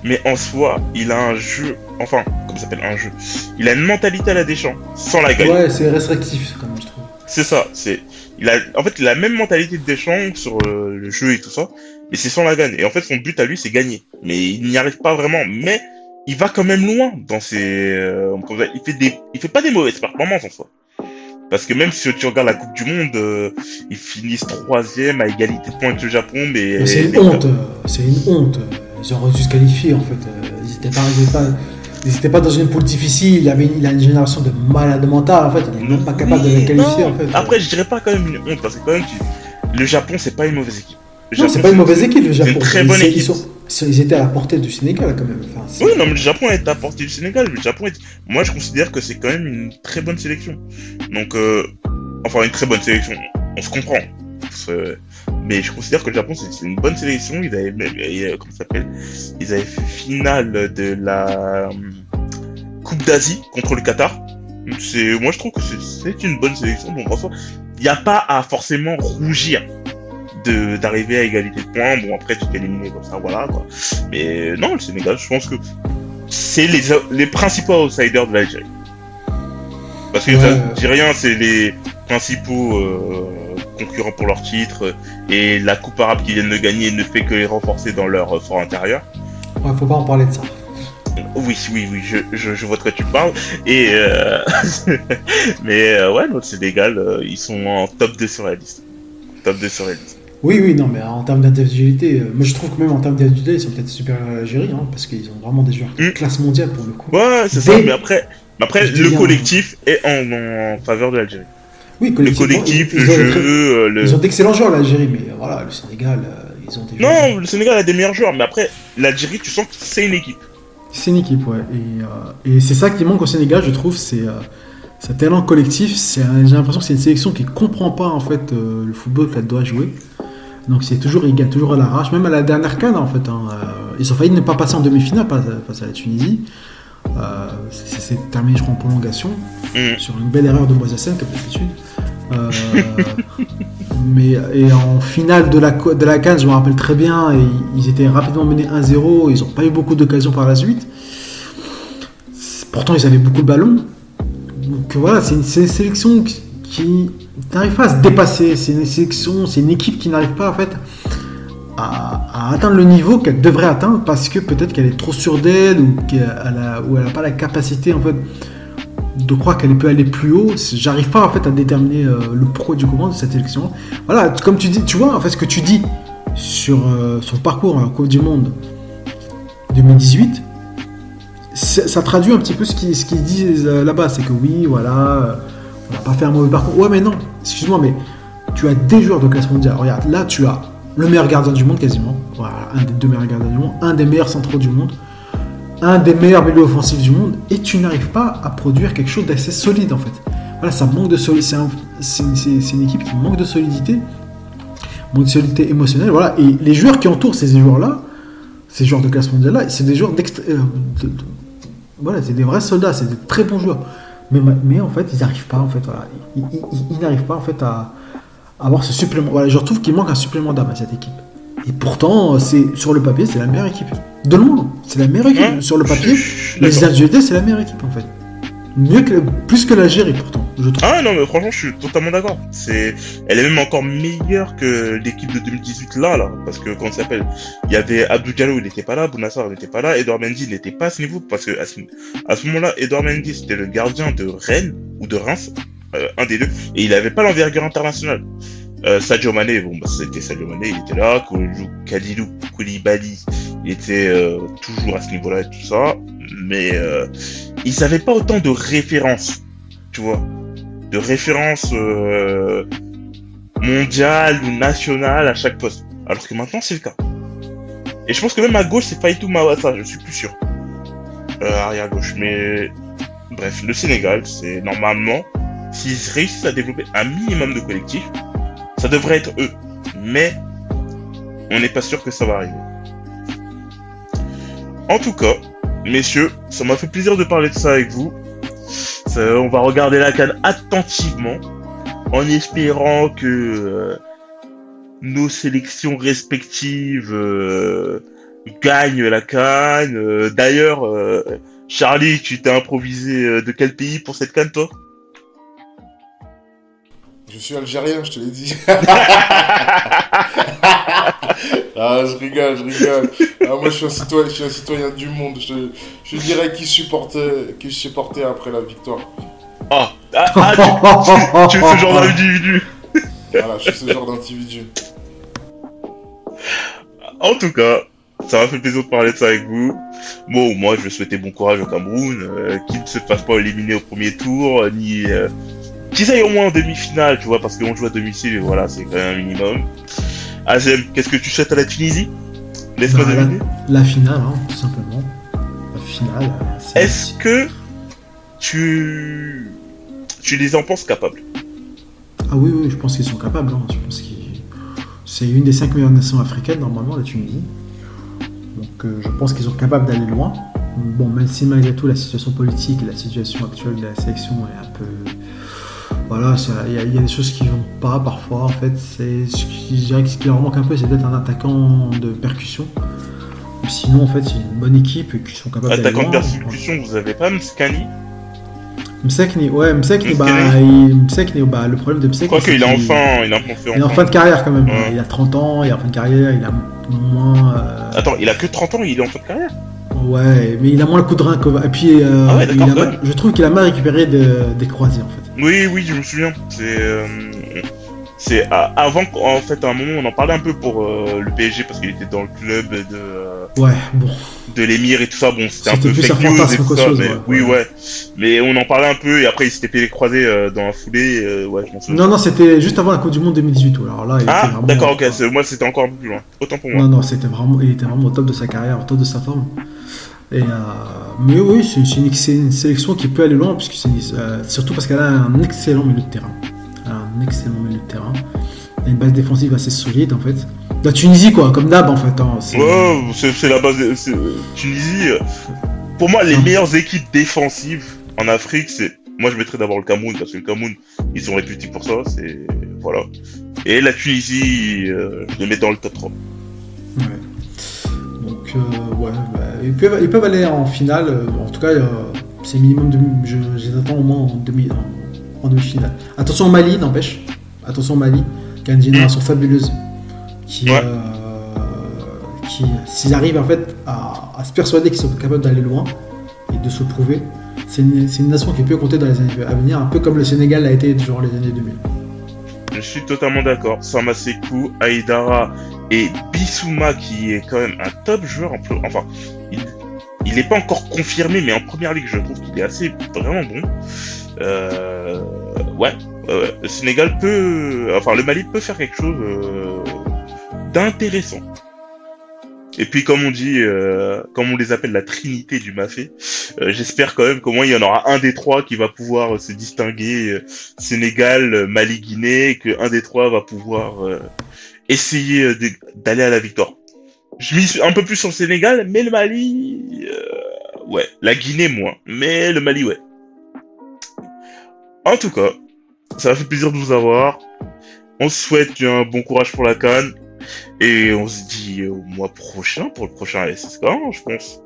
Speaker 5: Mais en soi, il a un jeu... Enfin, comment ça s'appelle Un jeu. Il a une mentalité à la Deschamps, sans la gueule.
Speaker 7: Ouais, c'est restrictif quand même, je trouve.
Speaker 5: C'est ça, c'est Il a, en fait, il a la même mentalité de Deschamps sur euh, le jeu et tout ça, mais c'est sans la gagne. Et en fait, son but à lui, c'est gagner. Mais il n'y arrive pas vraiment. Mais il va quand même loin dans ses. euh, il fait des, il fait pas des mauvaises performances en soi. Parce que même si tu regardes la Coupe du Monde, euh, ils finissent troisième à égalité de points avec le Japon, mais.
Speaker 7: Mais C'est une honte, euh, c'est une honte. Ils auraient dû se qualifier en fait. Euh, Ils étaient pas, ils pas, ils étaient pas dans une poule difficile. Il y avait, il a une génération de malades mentales en fait. Il n'est même pas capable de les qualifier en fait.
Speaker 5: Après, je dirais pas quand même une honte, parce que quand même, tu- le Japon, c'est pas une mauvaise équipe. Le
Speaker 7: non,
Speaker 5: Japon,
Speaker 7: c'est pas une mauvaise équipe le
Speaker 5: c'est
Speaker 7: Japon.
Speaker 5: une très
Speaker 7: Ils-
Speaker 5: bonne
Speaker 7: ils,
Speaker 5: équipe.
Speaker 7: ils sont- ils étaient à la portée du Sénégal quand même. Enfin,
Speaker 5: Oui, non, mais le Japon est à portée du Sénégal. Le Japon est... Moi, je considère que c'est quand même une très bonne sélection. Donc, euh... enfin, une très bonne sélection. On se comprend. C'est- Mais je considère que le Japon, c'est une bonne sélection. Ils avaient même, euh, comment ça s'appelle? Ils avaient fait finale de la euh, Coupe d'Asie contre le Qatar. C'est, moi, je trouve que c'est- une bonne sélection. Donc, en soi, il n'y a pas à forcément rougir de d'arriver à égalité de points. Bon, après, tu t'es éliminé comme ça, voilà, quoi. Mais non, le Sénégal, je pense que c'est les, les principaux outsiders de l'Algérie. Parce que les
Speaker 7: Ouais.
Speaker 5: Algériens, c'est les principaux euh, concurrents pour leur titre. Et la Coupe arabe qu'ils viennent de gagner ne fait que les renforcer dans leur euh, fort intérieur.
Speaker 7: Ouais, faut pas en parler de ça.
Speaker 5: Oui, oui, oui, je, je, je vois de quoi tu parles. Et euh... Mais euh, ouais, notre Sénégal, euh, ils sont en top 2 sur la liste. Top 2 sur la liste.
Speaker 7: Oui, oui, non, mais en termes d'individualité, euh, moi je trouve que même en termes d'individualité, ils sont peut-être supérieurs à l'Algérie, hein, parce qu'ils ont vraiment des joueurs de
Speaker 5: Mm.
Speaker 7: classe mondiale pour le coup.
Speaker 5: Ouais, c'est ça. Mais après, mais après le
Speaker 7: bien.
Speaker 5: collectif est en, en faveur de l'Algérie.
Speaker 7: Oui,
Speaker 5: Le collectif,
Speaker 7: ils,
Speaker 5: le
Speaker 7: ils ont,
Speaker 5: jeu, euh, le...
Speaker 7: ils ont d'excellents joueurs l'Algérie, mais voilà, le Sénégal, euh, ils ont des joueurs-
Speaker 5: Non, le Sénégal a des meilleurs joueurs, mais après, l'Algérie, tu sens que c'est une équipe.
Speaker 7: C'est une équipe, ouais. Et, euh, et c'est ça qui manque au Sénégal, je trouve, c'est euh, ce talent collectif. J'ai l'impression que c'est une sélection qui comprend pas en fait euh, le football qu'elle doit jouer. Donc c'est toujours, ils gagnent toujours à l'arrache, même à la dernière canne en fait. hein, euh, ils ont failli ne pas passer en demi-finale face à la Tunisie. Euh, c'est terminé, je crois, en prolongation
Speaker 5: Mm.
Speaker 7: sur une belle erreur de Moisassen comme d'habitude. Euh, mais et en finale de la de la CAN, je me rappelle très bien, et ils étaient rapidement menés 1-0, ils n'ont pas eu beaucoup d'occasions par la suite. Pourtant, ils avaient beaucoup de ballons. Donc voilà, c'est une, c'est une sélection qui, qui n'arrive pas à se dépasser. C'est une sélection, c'est une équipe qui n'arrive pas en fait à, à atteindre le niveau qu'elle devrait atteindre parce que peut-être qu'elle est trop sûre d'elle ou qu'elle a, n'a pas la capacité en fait de croire qu'elle peut aller plus haut. J'arrive pas en fait à déterminer euh, le pourquoi du comment de cette sélection. Voilà, comme tu dis, tu vois en fait ce que tu dis sur euh, son parcours en Coupe du Monde 2018. c'est- Ça traduit un petit peu ce qu'ils ce disent euh, là-bas, c'est que oui, voilà, on n'a pas fait un mauvais parcours. Ouais, mais non, excuse-moi, mais tu as des joueurs de classe mondiale. Regarde, là, tu as le meilleur gardien du monde quasiment, voilà, un des deux meilleurs gardiens du monde, un des meilleurs centraux du monde, un des meilleurs milieux offensifs du monde, et tu n'arrives pas à produire quelque chose d'assez solide en fait. Voilà, ça manque de solidité. C'est un- c'est- c'est- c'est une équipe qui manque de solidité, de solidité émotionnelle. Voilà, et les joueurs qui entourent ces joueurs-là, ces joueurs de classe mondiale là, c'est des joueurs euh, voilà, c'est des vrais soldats, c'est des très bons joueurs. Mais, ma- mais en fait, ils n'arrivent pas en fait, voilà, ils, n'arrivent pas en fait à avoir ce supplément. Voilà, je trouve qu'il manque un supplément d'âme à cette équipe. Et pourtant, c'est sur le papier, c'est la meilleure équipe de le monde. C'est la meilleure équipe sur le papier. Les. Algériens, c'est la meilleure équipe en fait. Mieux que plus que l'Algérie pourtant, je trouve.
Speaker 5: Ah non, mais franchement, je suis totalement d'accord. C'est, elle est même encore meilleure que l'équipe de 2018 là, là, parce que comment ça s'appelle, il y avait Abdou Diallo, il n'était pas là, Bounassar n'était pas là, Edouard Mendy n'était pas à ce niveau, parce que à ce, à ce moment-là, Edouard Mendy c'était le gardien de Rennes ou de Reims, euh, un des deux, et il avait pas l'envergure internationale. Euh, Sadio Mané, bon, bah, c'était Sadio Mané, il était là, Kalidou, Koulibaly, il était euh, toujours à ce niveau-là et tout ça, mais euh, ils avaient pas autant de références, tu vois, de références mondiales ou nationales à chaque poste. Alors que maintenant, c'est le cas. Et je pense que même à gauche, c'est Faitou Mawassa, je suis plus sûr. Euh, arrière gauche, mais bref, le Sénégal, c'est normalement, s'ils réussissent à développer un minimum de collectif, ça devrait être eux. Mais on n'est pas sûr que ça va arriver. En tout cas, messieurs, ça m'a fait plaisir de parler de ça avec vous. On va regarder la canne attentivement, en espérant que euh, nos sélections respectives euh, gagnent la canne. Euh, D'ailleurs, Charlie, tu t'es improvisé de quel pays pour cette canne, toi?
Speaker 6: Je suis algérien, je te l'ai dit. ah, je rigole, je rigole. Ah, moi, je suis, un citoyen, je suis un citoyen du monde. Je, je dirais qui supportait, qui supportait après la victoire.
Speaker 5: Ah, ah, ah, tu, tu, tu es ce genre d'individu.
Speaker 6: Voilà, je suis ce genre d'individu.
Speaker 5: En tout cas, ça m'a fait plaisir de parler de ça avec vous. Bon, moi, je vais souhaiter bon courage au Cameroun, euh, qu'il ne se fasse pas éliminer au premier tour, euh, ni euh, qu'ils aillent au moins en demi-finale, tu vois, parce qu'on joue à domicile, et voilà, c'est quand même un minimum. Azem, qu'est-ce que tu souhaites à la Tunisie? Laisse-moi
Speaker 7: Bah, la,
Speaker 5: deviner.
Speaker 7: la finale, hein, tout simplement. La finale.
Speaker 5: Est-ce que tu tu les en penses capables?
Speaker 7: Ah oui, oui, je pense qu'ils sont capables. hein. Je pense qu'ils... C'est une des cinq meilleures nations africaines, normalement, la Tunisie. Donc euh, je pense qu'ils sont capables d'aller loin. Bon, même si malgré tout la situation politique et la situation actuelle de la sélection est un peu... Voilà, il y, a- il y a des choses qui vont pas parfois. En fait, c'est, ce qui- je dirais que ce qui leur manque un peu, c'est peut-être un attaquant de percussion. Sinon, en fait, c'est une bonne équipe et qui sont capables d'aller
Speaker 5: Attaquant de persécution, vous avez pas Mskani?
Speaker 7: Msekni, ouais, Msekni, bah,
Speaker 5: Msekni.
Speaker 7: il- Msekni, bah, le problème de Msekni,
Speaker 5: il est
Speaker 7: qu'il-
Speaker 5: enfin, il
Speaker 7: est en fin de carrière quand même.
Speaker 5: Ouais.
Speaker 7: Il a 30 ans, il est en fin de carrière, il a moins. euh,
Speaker 5: Attends, il a que 30 ans, il est en fin de carrière?
Speaker 7: Ouais, mais il a moins le coup de rein que. Et puis, euh,
Speaker 5: Ah ouais,
Speaker 7: il
Speaker 5: d'accord,
Speaker 7: a mal-
Speaker 5: ouais.
Speaker 7: je trouve qu'il a mal récupéré de- des croisés en fait.
Speaker 5: Oui, oui, je me souviens. C'est, euh, c'est avant qu'en fait, à un moment, on en parlait un peu pour euh, le PSG parce qu'il était dans le club de
Speaker 7: Ouais, bon.
Speaker 5: de l'émir et tout ça. Bon, c'était un peu
Speaker 7: plus
Speaker 5: fake news et tout ça.
Speaker 7: chose,
Speaker 5: mais,
Speaker 7: ouais.
Speaker 5: oui,
Speaker 7: Ouais.
Speaker 5: Mais on en parlait un peu et après il s'était fait les croisés euh, dans la foulée. euh, ouais, je souviens.
Speaker 7: Non, non, c'était juste avant la Coupe du Monde 2018. Alors là, il était
Speaker 5: ah, d'accord, ok. Moi, c'était encore un peu plus loin. Autant pour moi.
Speaker 7: Non, non, c'était vraiment, il était vraiment au top de sa carrière, au top de sa forme. Et, euh, mais oui, c'est une, sélection qui peut aller loin, puisque surtout parce qu'elle a un excellent milieu de terrain. Elle a un excellent milieu de terrain. Elle a une base défensive assez solide en fait. La Tunisie, quoi, comme d'hab en fait. hein, c'est-
Speaker 5: Ouais, c'est c'est la base. de- c'est- Tunisie. euh, Pour moi, les
Speaker 7: Ah.
Speaker 5: meilleures équipes défensives en Afrique, c'est. Moi, je mettrais d'abord le Cameroun parce que le Cameroun, ils sont réputés pour ça. C'est voilà. Et la Tunisie, euh, je les mets dans le top 3.
Speaker 7: Ouais. Donc, euh, ouais, bah, ils, peuvent, ils peuvent aller en finale. euh, en tout cas, c'est minimum. De, je, je les attends au moins en demi, en, en demi-finale. Attention au Mali, n'empêche. Attention au Mali, qui a une génération fabuleuse. Qui,
Speaker 5: Ouais.
Speaker 7: euh, qui s'ils arrivent en fait à, à se persuader qu'ils sont capables d'aller loin et de se prouver, c'est une, nation qui peut compter dans les années à venir, un peu comme le Sénégal l'a été durant les années 2000.
Speaker 5: Je suis totalement d'accord. Samasekou, Aïdara et Bissouma, qui est quand même un top joueur. En Enfin, il il n'est pas encore confirmé, mais en première ligue, je trouve qu'il est assez vraiment bon. Euh, ouais, euh, le Sénégal peut, enfin, le Mali peut faire quelque chose euh, d'intéressant. Et puis, comme on dit, euh, comme on les appelle la trinité du Mafé, euh, j'espère quand même qu'au moins il y en aura un des trois qui va pouvoir euh, se distinguer. Sénégal, Mali, Guinée, et que un des trois va pouvoir essayer d'aller à la victoire. Je mise un peu plus sur le Sénégal, mais le Mali, ouais, la Guinée moins, mais le Mali, ouais. En tout cas, ça m'a fait plaisir de vous avoir. On se souhaite un bon courage pour la Cannes et on se dit au mois prochain pour le prochain SSK, je pense.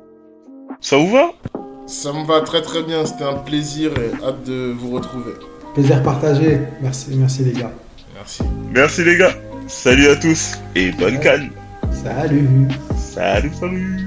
Speaker 5: Ça vous va?
Speaker 6: Ça me va très très bien, c'était un plaisir et hâte de vous retrouver.
Speaker 7: Plaisir partagé. Merci, merci les gars.
Speaker 6: Merci.
Speaker 5: Merci les gars. Salut à tous et bonne Cannes.
Speaker 7: Salut.
Speaker 5: Salut, salut.